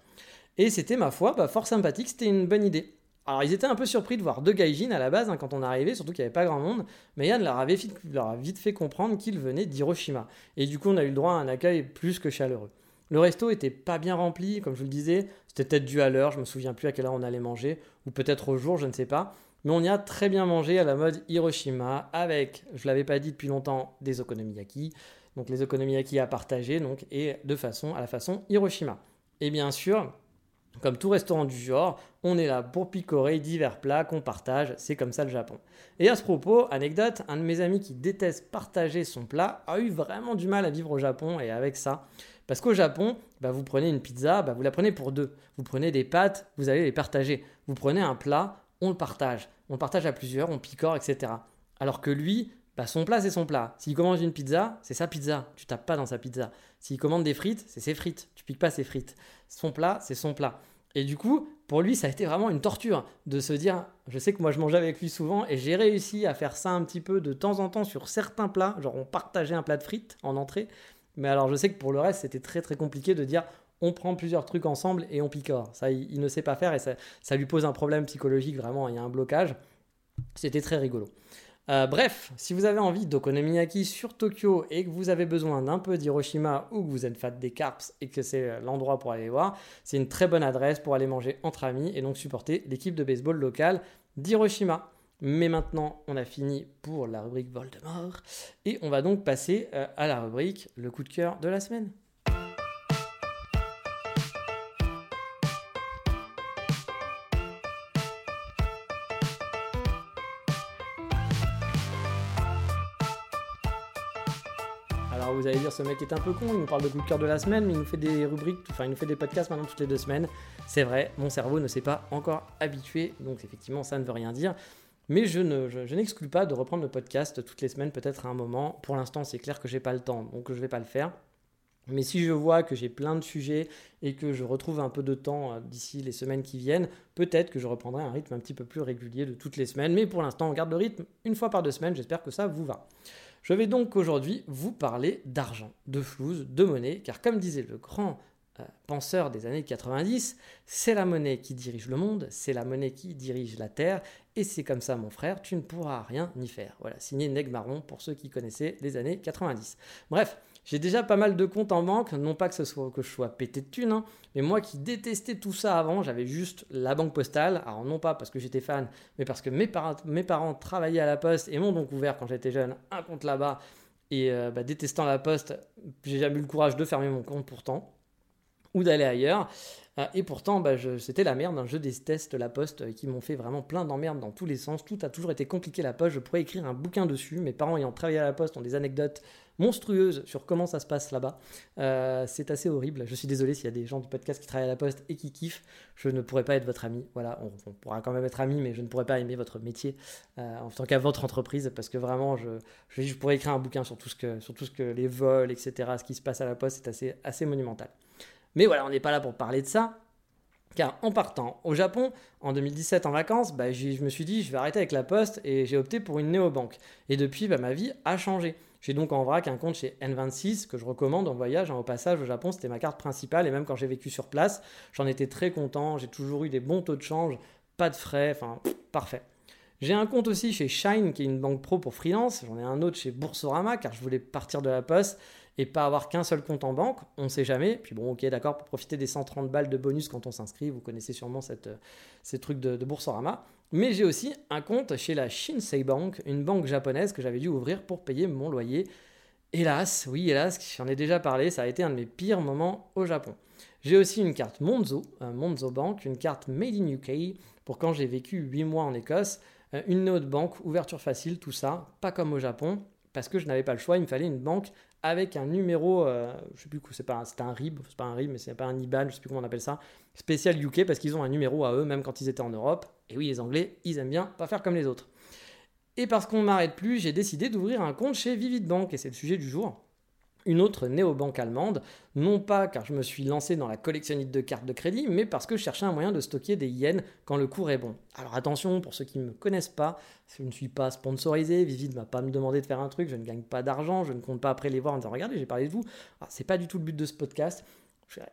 Speaker 1: Et c'était, ma foi, bah, fort sympathique, c'était une bonne idée. Alors ils étaient un peu surpris de voir deux gaijins à la base hein, quand on arrivait, surtout qu'il n'y avait pas grand monde, mais Yann leur, a vite fait comprendre qu'ils venaient d'Hiroshima. Et du coup on a eu le droit à un accueil plus que chaleureux. Le resto était pas bien rempli, comme je vous le disais, c'était peut-être dû à l'heure, je me souviens plus à quelle heure on allait manger, ou peut-être au jour, je ne sais pas. Mais on y a très bien mangé à la mode Hiroshima, avec, je l'avais pas dit depuis longtemps, des okonomiyaki, donc les okonomiyaki à partager, donc, et de façon à la façon Hiroshima. Et bien sûr, comme tout restaurant du genre, on est là pour picorer divers plats qu'on partage, c'est comme ça le Japon. Et à ce propos, anecdote, un de mes amis qui déteste partager son plat a eu vraiment du mal à vivre au Japon et avec ça. Parce qu'au Japon, bah, vous prenez une pizza, bah, vous la prenez pour deux. Vous prenez des pâtes, vous allez les partager. Vous prenez un plat, on le partage. On le partage à plusieurs, on picore, etc. Alors que lui, bah, son plat, c'est son plat. S'il commande une pizza, c'est sa pizza. Tu tapes pas dans sa pizza. S'il commande des frites, c'est ses frites. Tu piques pas ses frites. Son plat, c'est son plat. Et du coup, pour lui, ça a été vraiment une torture de se dire, je sais que moi je mangeais avec lui souvent et j'ai réussi à faire ça un petit peu de temps en temps sur certains plats, genre on partageait un plat de frites en entrée, mais alors je sais que pour le reste, c'était très très compliqué de dire on prend plusieurs trucs ensemble et on picore. Ça, il, ne sait pas faire et ça, ça lui pose un problème psychologique, vraiment, il y a un blocage. C'était très rigolo. Euh, bref, si vous avez envie d'Okonomiyaki sur Tokyo et que vous avez besoin d'un peu d'Hiroshima ou que vous êtes fan des carps et que c'est euh, l'endroit pour aller voir, c'est une très bonne adresse pour aller manger entre amis et donc supporter l'équipe de baseball locale d'Hiroshima. Mais maintenant, on a fini pour la rubrique Voldemort et on va donc passer euh, à la rubrique le coup de cœur de la semaine. Vous allez dire ce mec est un peu con, il nous parle de coup de cœur de la semaine, mais il nous fait des rubriques, enfin il nous fait des podcasts maintenant toutes les deux semaines. C'est vrai, mon cerveau ne s'est pas encore habitué, donc effectivement ça ne veut rien dire. Mais je, je, n'exclus pas de reprendre le podcast toutes les semaines, peut-être à un moment. Pour l'instant, c'est clair que j'ai pas le temps, donc je ne vais pas le faire. Mais si je vois que j'ai plein de sujets et que je retrouve un peu de temps euh, d'ici les semaines qui viennent, peut-être que je reprendrai un rythme un petit peu plus régulier de toutes les semaines. Mais pour l'instant, on garde le rythme une fois par deux semaines. J'espère que ça vous va. Je vais donc aujourd'hui vous parler d'argent, de flouze, de monnaie, car comme disait le grand euh, penseurs des années 90, c'est la monnaie qui dirige le monde, c'est la monnaie qui dirige la Terre, et c'est comme ça, mon frère, tu ne pourras rien y faire. Voilà, signé Neg Marron pour ceux qui connaissaient les années 90. Bref, j'ai déjà pas mal de comptes en banque, non pas que, ce soit, que je sois pété de thunes, hein, mais moi qui détestais tout ça avant, j'avais juste la banque postale. Alors non pas parce que j'étais fan, mais parce que mes, parents, mes parents travaillaient à la poste et m'ont donc ouvert quand j'étais jeune un compte là-bas. Et euh, bah, détestant la poste, j'ai jamais eu le courage de fermer mon compte pourtant, ou d'aller ailleurs. Euh, et pourtant, bah, c'était la merde. Hein. Je déteste la poste euh, qui m'ont fait vraiment plein d'emmerdes dans tous les sens. Tout a toujours été compliqué la poste. Je pourrais écrire un bouquin dessus. Mes parents ayant travaillé à la poste ont des anecdotes monstrueuses sur comment ça se passe là-bas. Euh, c'est assez horrible. Je suis désolé s'il y a des gens du podcast qui travaillent à la poste et qui kiffent. Je ne pourrais pas être votre ami. Voilà, on, pourra quand même être ami, mais je ne pourrais pas aimer votre métier en tant qu'à votre entreprise parce que vraiment, je, je, pourrais écrire un bouquin sur tout ce que, sur tout ce que les vols, etc., ce qui se passe à la poste, c'est assez, assez monumental. Mais voilà, on n'est pas là pour parler de ça. Car en partant au Japon en 2017 en vacances, bah, je me suis dit je vais arrêter avec la poste et j'ai opté pour une néobanque. Et depuis, bah, ma vie a changé. J'ai donc en vrac un compte chez N26 que je recommande en voyage. Hein, au passage au Japon, c'était ma carte principale et même quand j'ai vécu sur place, j'en étais très content. J'ai toujours eu des bons taux de change, pas de frais, enfin parfait. J'ai un compte aussi chez Shine qui est une banque pro pour freelance. J'en ai un autre chez Boursorama car je voulais partir de la poste et pas avoir qu'un seul compte en banque, on ne sait jamais. Puis bon, ok, d'accord, pour profiter des 130 balles de bonus quand on s'inscrit, vous connaissez sûrement euh, ces trucs de Boursorama. Mais j'ai aussi un compte chez la Shinsei Bank, une banque japonaise que j'avais dû ouvrir pour payer mon loyer. Hélas, oui, hélas, j'en ai déjà parlé, ça a été un de mes pires moments au Japon. J'ai aussi une carte Monzo, un Monzo Bank, une carte Made in UK pour quand j'ai vécu 8 mois en Écosse, euh, une note banque, ouverture facile, tout ça, pas comme au Japon, parce que je n'avais pas le choix, il me fallait une banque avec un numéro, euh, je sais plus, c'est pas, un RIB, c'est pas un RIB, mais c'est pas un IBAN, je sais plus comment on appelle ça, spécial UK parce qu'ils ont un numéro à eux, même quand ils étaient en Europe. Et oui, les Anglais, ils aiment bien pas faire comme les autres. Et parce qu'on ne m'arrête plus, j'ai décidé d'ouvrir un compte chez Vivid Bank, et c'est le sujet du jour une autre néobanque allemande, non pas car je me suis lancé dans la collectionnite de cartes de crédit, mais parce que je cherchais un moyen de stocker des yens quand le cours est bon. Alors attention, pour ceux qui ne me connaissent pas, je ne suis pas sponsorisé, Vivid m'a pas demandé de faire un truc, je ne gagne pas d'argent, je ne compte pas après les voir en disant regardez, j'ai parlé de vous. Ah, c'est pas du tout le but de ce podcast.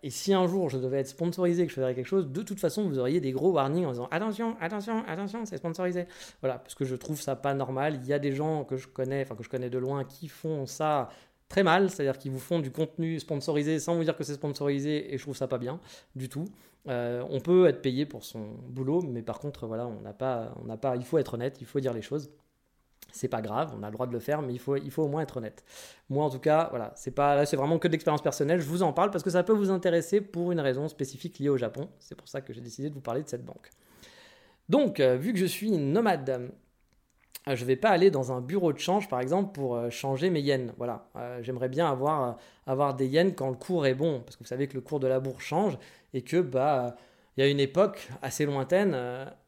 Speaker 1: Et si un jour je devais être sponsorisé, que je ferais quelque chose, de toute façon, vous auriez des gros warnings en disant attention, attention, attention, c'est sponsorisé. Voilà, parce que je trouve ça pas normal. Il y a des gens que je connais, enfin que je connais de loin, qui font ça très mal, c'est-à-dire qu'ils vous font du contenu sponsorisé sans vous dire que c'est sponsorisé et je trouve ça pas bien du tout. Euh, on peut être payé pour son boulot, mais par contre, voilà, on n'a pas, on n'a pas, il faut être honnête, il faut dire les choses. C'est pas grave, on a le droit de le faire, mais il faut, il faut au moins être honnête. Moi, en tout cas, voilà, c'est pas, là, c'est vraiment que de l'expérience personnelle. Je vous en parle parce que ça peut vous intéresser pour une raison spécifique liée au Japon. C'est pour ça que j'ai décidé de vous parler de cette banque. Donc, euh, vu que je suis nomade je ne vais pas aller dans un bureau de change, par exemple, pour euh, changer mes yens. Voilà, euh, j'aimerais bien avoir, des yens quand le cours est bon, parce que vous savez que le cours de la bourse change et que bah il y a une époque assez lointaine,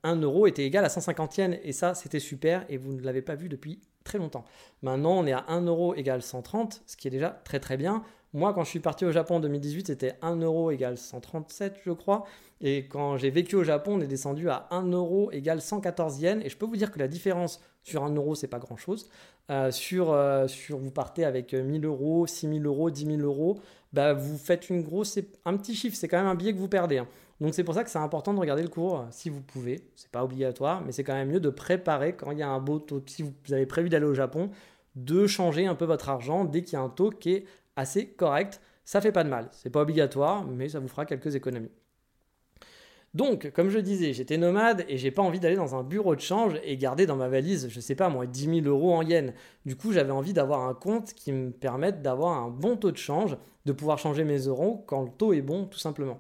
Speaker 1: 1 euro était égal à 150 yens et ça c'était super et vous ne l'avez pas vu depuis très longtemps. Maintenant on est à 1 euro égale 130, ce qui est déjà très très bien. Moi quand je suis parti au Japon en 2018 c'était 1 euro égale 137 je crois. Et quand j'ai vécu au Japon, on est descendu à 1 euro égale 114 yens. Et je peux vous dire que la différence sur 1 euro, c'est pas grand chose. Euh, sur, euh, sur, vous partez avec 1000 euros, 6000 euros, 10 000 euros, bah, vous faites une grosse, un petit chiffre. C'est quand même un billet que vous perdez. Hein. Donc c'est pour ça que c'est important de regarder le cours si vous pouvez. C'est pas obligatoire, mais c'est quand même mieux de préparer quand il y a un beau taux. Si vous avez prévu d'aller au Japon, de changer un peu votre argent dès qu'il y a un taux qui est assez correct. Ça fait pas de mal. C'est pas obligatoire, mais ça vous fera quelques économies. Donc, comme je disais, j'étais nomade et j'ai pas envie d'aller dans un bureau de change et garder dans ma valise, je sais pas moi, 10 000 euros en yens. Du coup, j'avais envie d'avoir un compte qui me permette d'avoir un bon taux de change, de pouvoir changer mes euros quand le taux est bon, tout simplement.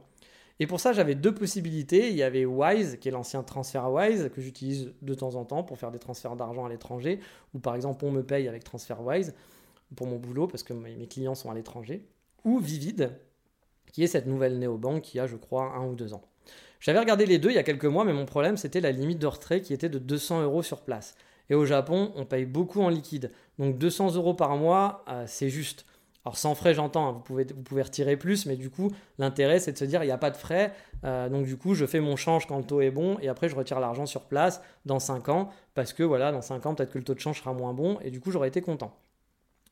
Speaker 1: Et pour ça, j'avais deux possibilités. Il y avait Wise, qui est l'ancien TransferWise, que j'utilise de temps en temps pour faire des transferts d'argent à l'étranger, ou par exemple, on me paye avec TransferWise pour mon boulot, parce que mes clients sont à l'étranger, ou Vivid, qui est cette nouvelle néobanque qui a, je crois, un ou deux ans. J'avais regardé les deux il y a quelques mois, mais mon problème c'était la limite de retrait qui était de 200 euros sur place. Et au Japon, on paye beaucoup en liquide. Donc 200 euros par mois, euh, c'est juste. Alors sans frais, j'entends, hein, vous, pouvez, vous pouvez retirer plus, mais du coup, l'intérêt, c'est de se dire, il n'y a pas de frais. Euh, donc du coup, je fais mon change quand le taux est bon, et après, je retire l'argent sur place dans 5 ans, parce que voilà, dans 5 ans, peut-être que le taux de change sera moins bon, et du coup, j'aurais été content.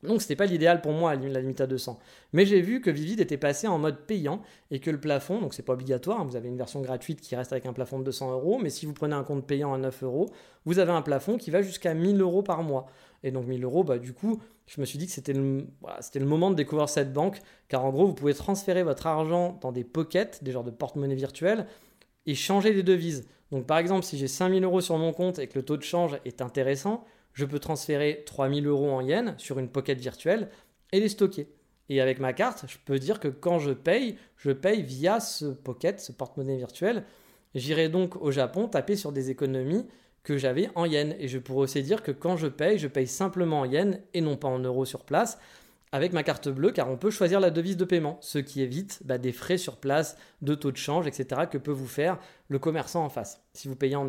Speaker 1: Donc c'était pas l'idéal pour moi la limite à 200. Mais j'ai vu que Vivid était passé en mode payant et que le plafond, donc c'est pas obligatoire, hein, vous avez une version gratuite qui reste avec un plafond de 200 euros, mais si vous prenez un compte payant à 9 euros, vous avez un plafond qui va jusqu'à 1000 euros par mois. Et donc 1000 euros, bah, du coup, je me suis dit que c'était le, moment de découvrir cette banque, car en gros, vous pouvez transférer votre argent dans des pockets, des genres de porte-monnaie virtuels, et changer les devises. Donc par exemple, si j'ai 5000 euros sur mon compte et que le taux de change est intéressant, je peux transférer 3000 euros en yens sur une pocket virtuelle et les stocker. Et avec ma carte, je peux dire que quand je paye, je paye via ce pocket, ce porte-monnaie virtuel. J'irai donc au Japon taper sur des économies que j'avais en yens. Et je pourrais aussi dire que quand je paye, je paye simplement en yens et non pas en euros sur place avec ma carte bleue car on peut choisir la devise de paiement, ce qui évite bah, des frais sur place, de taux de change, etc. que peut vous faire le commerçant en face si vous payez en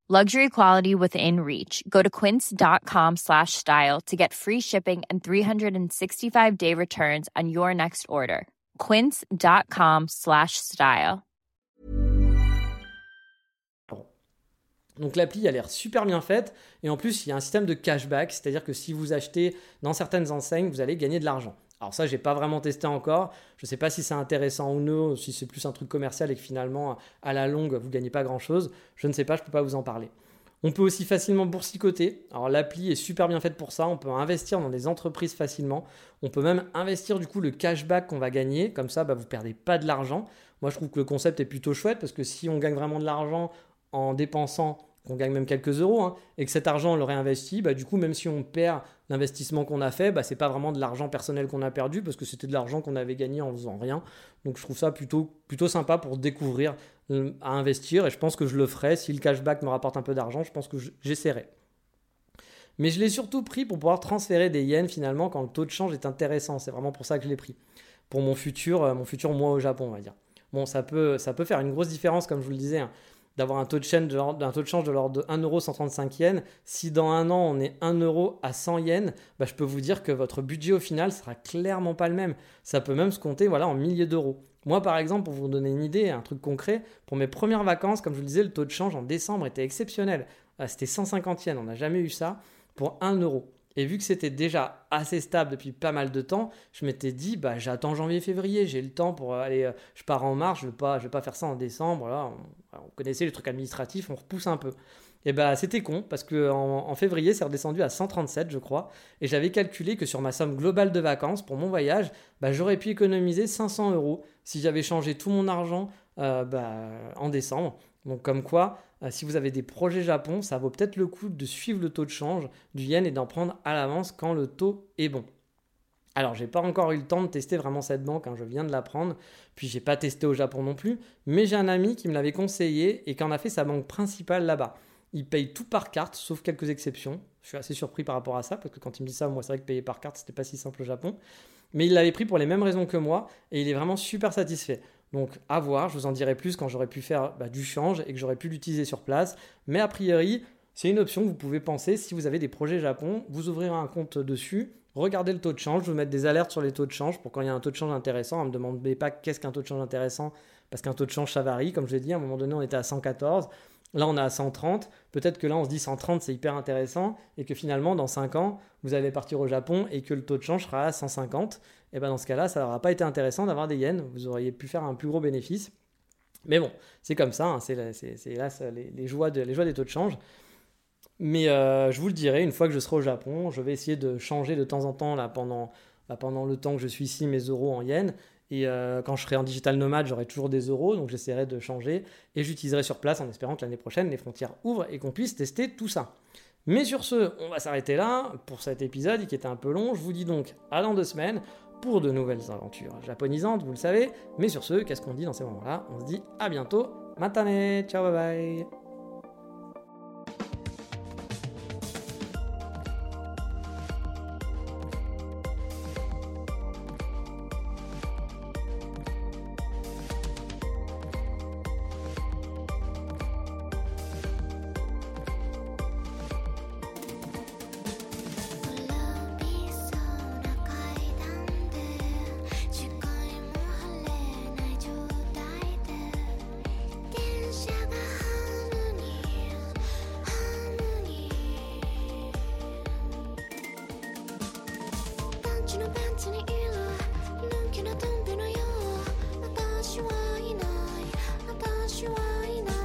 Speaker 4: Luxury quality within reach. Go to quince.com slash style to get free shipping and 365 day returns on your next order. Quince.com slash style.
Speaker 1: Donc l'appli a l'air super bien faite et en plus il y a un système de cashback, c'est-à-dire que si vous achetez dans certaines enseignes, vous allez gagner de l'argent. Alors ça, j'ai pas vraiment testé encore. Je ne sais pas si c'est intéressant ou non, si c'est plus un truc commercial et que finalement, à la longue, vous gagnez pas grand-chose. Je ne sais pas, je peux pas vous en parler. On peut aussi facilement boursicoter. Alors l'appli est super bien faite pour ça. On peut investir dans des entreprises facilement. On peut même investir du coup le cashback qu'on va gagner. Comme ça, bah, vous perdez pas de l'argent. Moi, je trouve que le concept est plutôt chouette parce que si on gagne vraiment de l'argent en dépensant qu'on gagne même quelques euros, hein, et que cet argent on le réinvestit, bah, du coup, même si on perd l'investissement qu'on a fait, bah, c'est pas vraiment de l'argent personnel qu'on a perdu, parce que c'était de l'argent qu'on avait gagné en faisant rien. Donc je trouve ça plutôt, plutôt sympa pour découvrir euh, à investir, et je pense que je le ferai. Si le cashback me rapporte un peu d'argent, je pense que j'essaierai. Mais je l'ai surtout pris pour pouvoir transférer des yens finalement quand le taux de change est intéressant. C'est vraiment pour ça que je l'ai pris. Pour mon futur, euh, mon futur mois au Japon, on va dire. Bon, ça peut, ça peut faire une grosse différence, comme je vous le disais. Hein d'avoir un taux de change de, taux de change de l'ordre de 1,135 yens. Si dans un an on est 1 euro à 100 yens, bah, je peux vous dire que votre budget au final sera clairement pas le même. Ça peut même se compter voilà, en milliers d'euros. Moi par exemple, pour vous donner une idée, un truc concret, pour mes premières vacances, comme je vous le disais, le taux de change en décembre était exceptionnel. Ah, c'était 150 yens, on n'a jamais eu ça pour 1 euro. Et vu que c'était déjà assez stable depuis pas mal de temps, je m'étais dit, bah, j'attends janvier-février, j'ai le temps pour aller, euh, je pars en mars, je ne vais, pas, faire ça en décembre. On, connaissait les trucs administratifs, on repousse un peu. Et bah c'était con, parce qu'en en, février, c'est redescendu à 137, je crois, et j'avais calculé que sur ma somme globale de vacances pour mon voyage, bah, j'aurais pu économiser 500 euros si j'avais changé tout mon argent euh, bah, en décembre. Donc comme quoi, si vous avez des projets Japon, ça vaut peut-être le coup de suivre le taux de change du yen et d'en prendre à l'avance quand le taux est bon. Alors, j'ai pas encore eu le temps de tester vraiment cette banque, hein, je viens de la prendre, puis j'ai pas testé au Japon non plus, mais j'ai un ami qui me l'avait conseillé et qui en a fait sa banque principale là-bas. Il paye tout par carte, sauf quelques exceptions. Je suis assez surpris par rapport à ça, parce que quand il me dit ça, moi, c'est vrai que payer par carte, c'était pas si simple au Japon. Mais il l'avait pris pour les mêmes raisons que moi, et il est vraiment super satisfait. Donc à voir, je vous en dirai plus quand j'aurai pu faire bah, du change et que j'aurai pu l'utiliser sur place. Mais a priori, c'est une option vous pouvez penser si vous avez des projets Japon, vous ouvrirez un compte dessus, regardez le taux de change, vous mettre des alertes sur les taux de change pour quand il y a un taux de change intéressant, ne me demandez pas qu'est-ce qu'un taux de change intéressant, parce qu'un taux de change ça varie, comme je l'ai dit, à un moment donné on était à 114, Là, on est à 130. Peut-être que là, on se dit 130, c'est hyper intéressant. Et que finalement, dans 5 ans, vous allez partir au Japon et que le taux de change sera à 150. Et bien, dans ce cas-là, ça n'aura pas été intéressant d'avoir des yens. Vous auriez pu faire un plus gros bénéfice. Mais bon, c'est comme ça. Hein. C'est là les, joies des taux de change. Mais euh, je vous le dirai, une fois que je serai au Japon, je vais essayer de changer de temps en temps bah, pendant le temps que je suis ici mes euros en yens et euh, quand je serai en digital nomade, j'aurai toujours des euros, donc j'essaierai de changer et j'utiliserai sur place en espérant que l'année prochaine, les frontières ouvrent et qu'on puisse tester tout ça. Mais sur ce, on va s'arrêter là pour cet épisode qui était un peu long. Je vous dis donc à dans deux semaines pour de nouvelles aventures japonisantes, vous le savez. Mais sur ce, qu'est-ce qu'on dit dans ces moments-là? On se dit à bientôt. Matane, ciao, bye bye
Speaker 5: 気のパンツにんきなトンビのよう。私はいない。私はいない。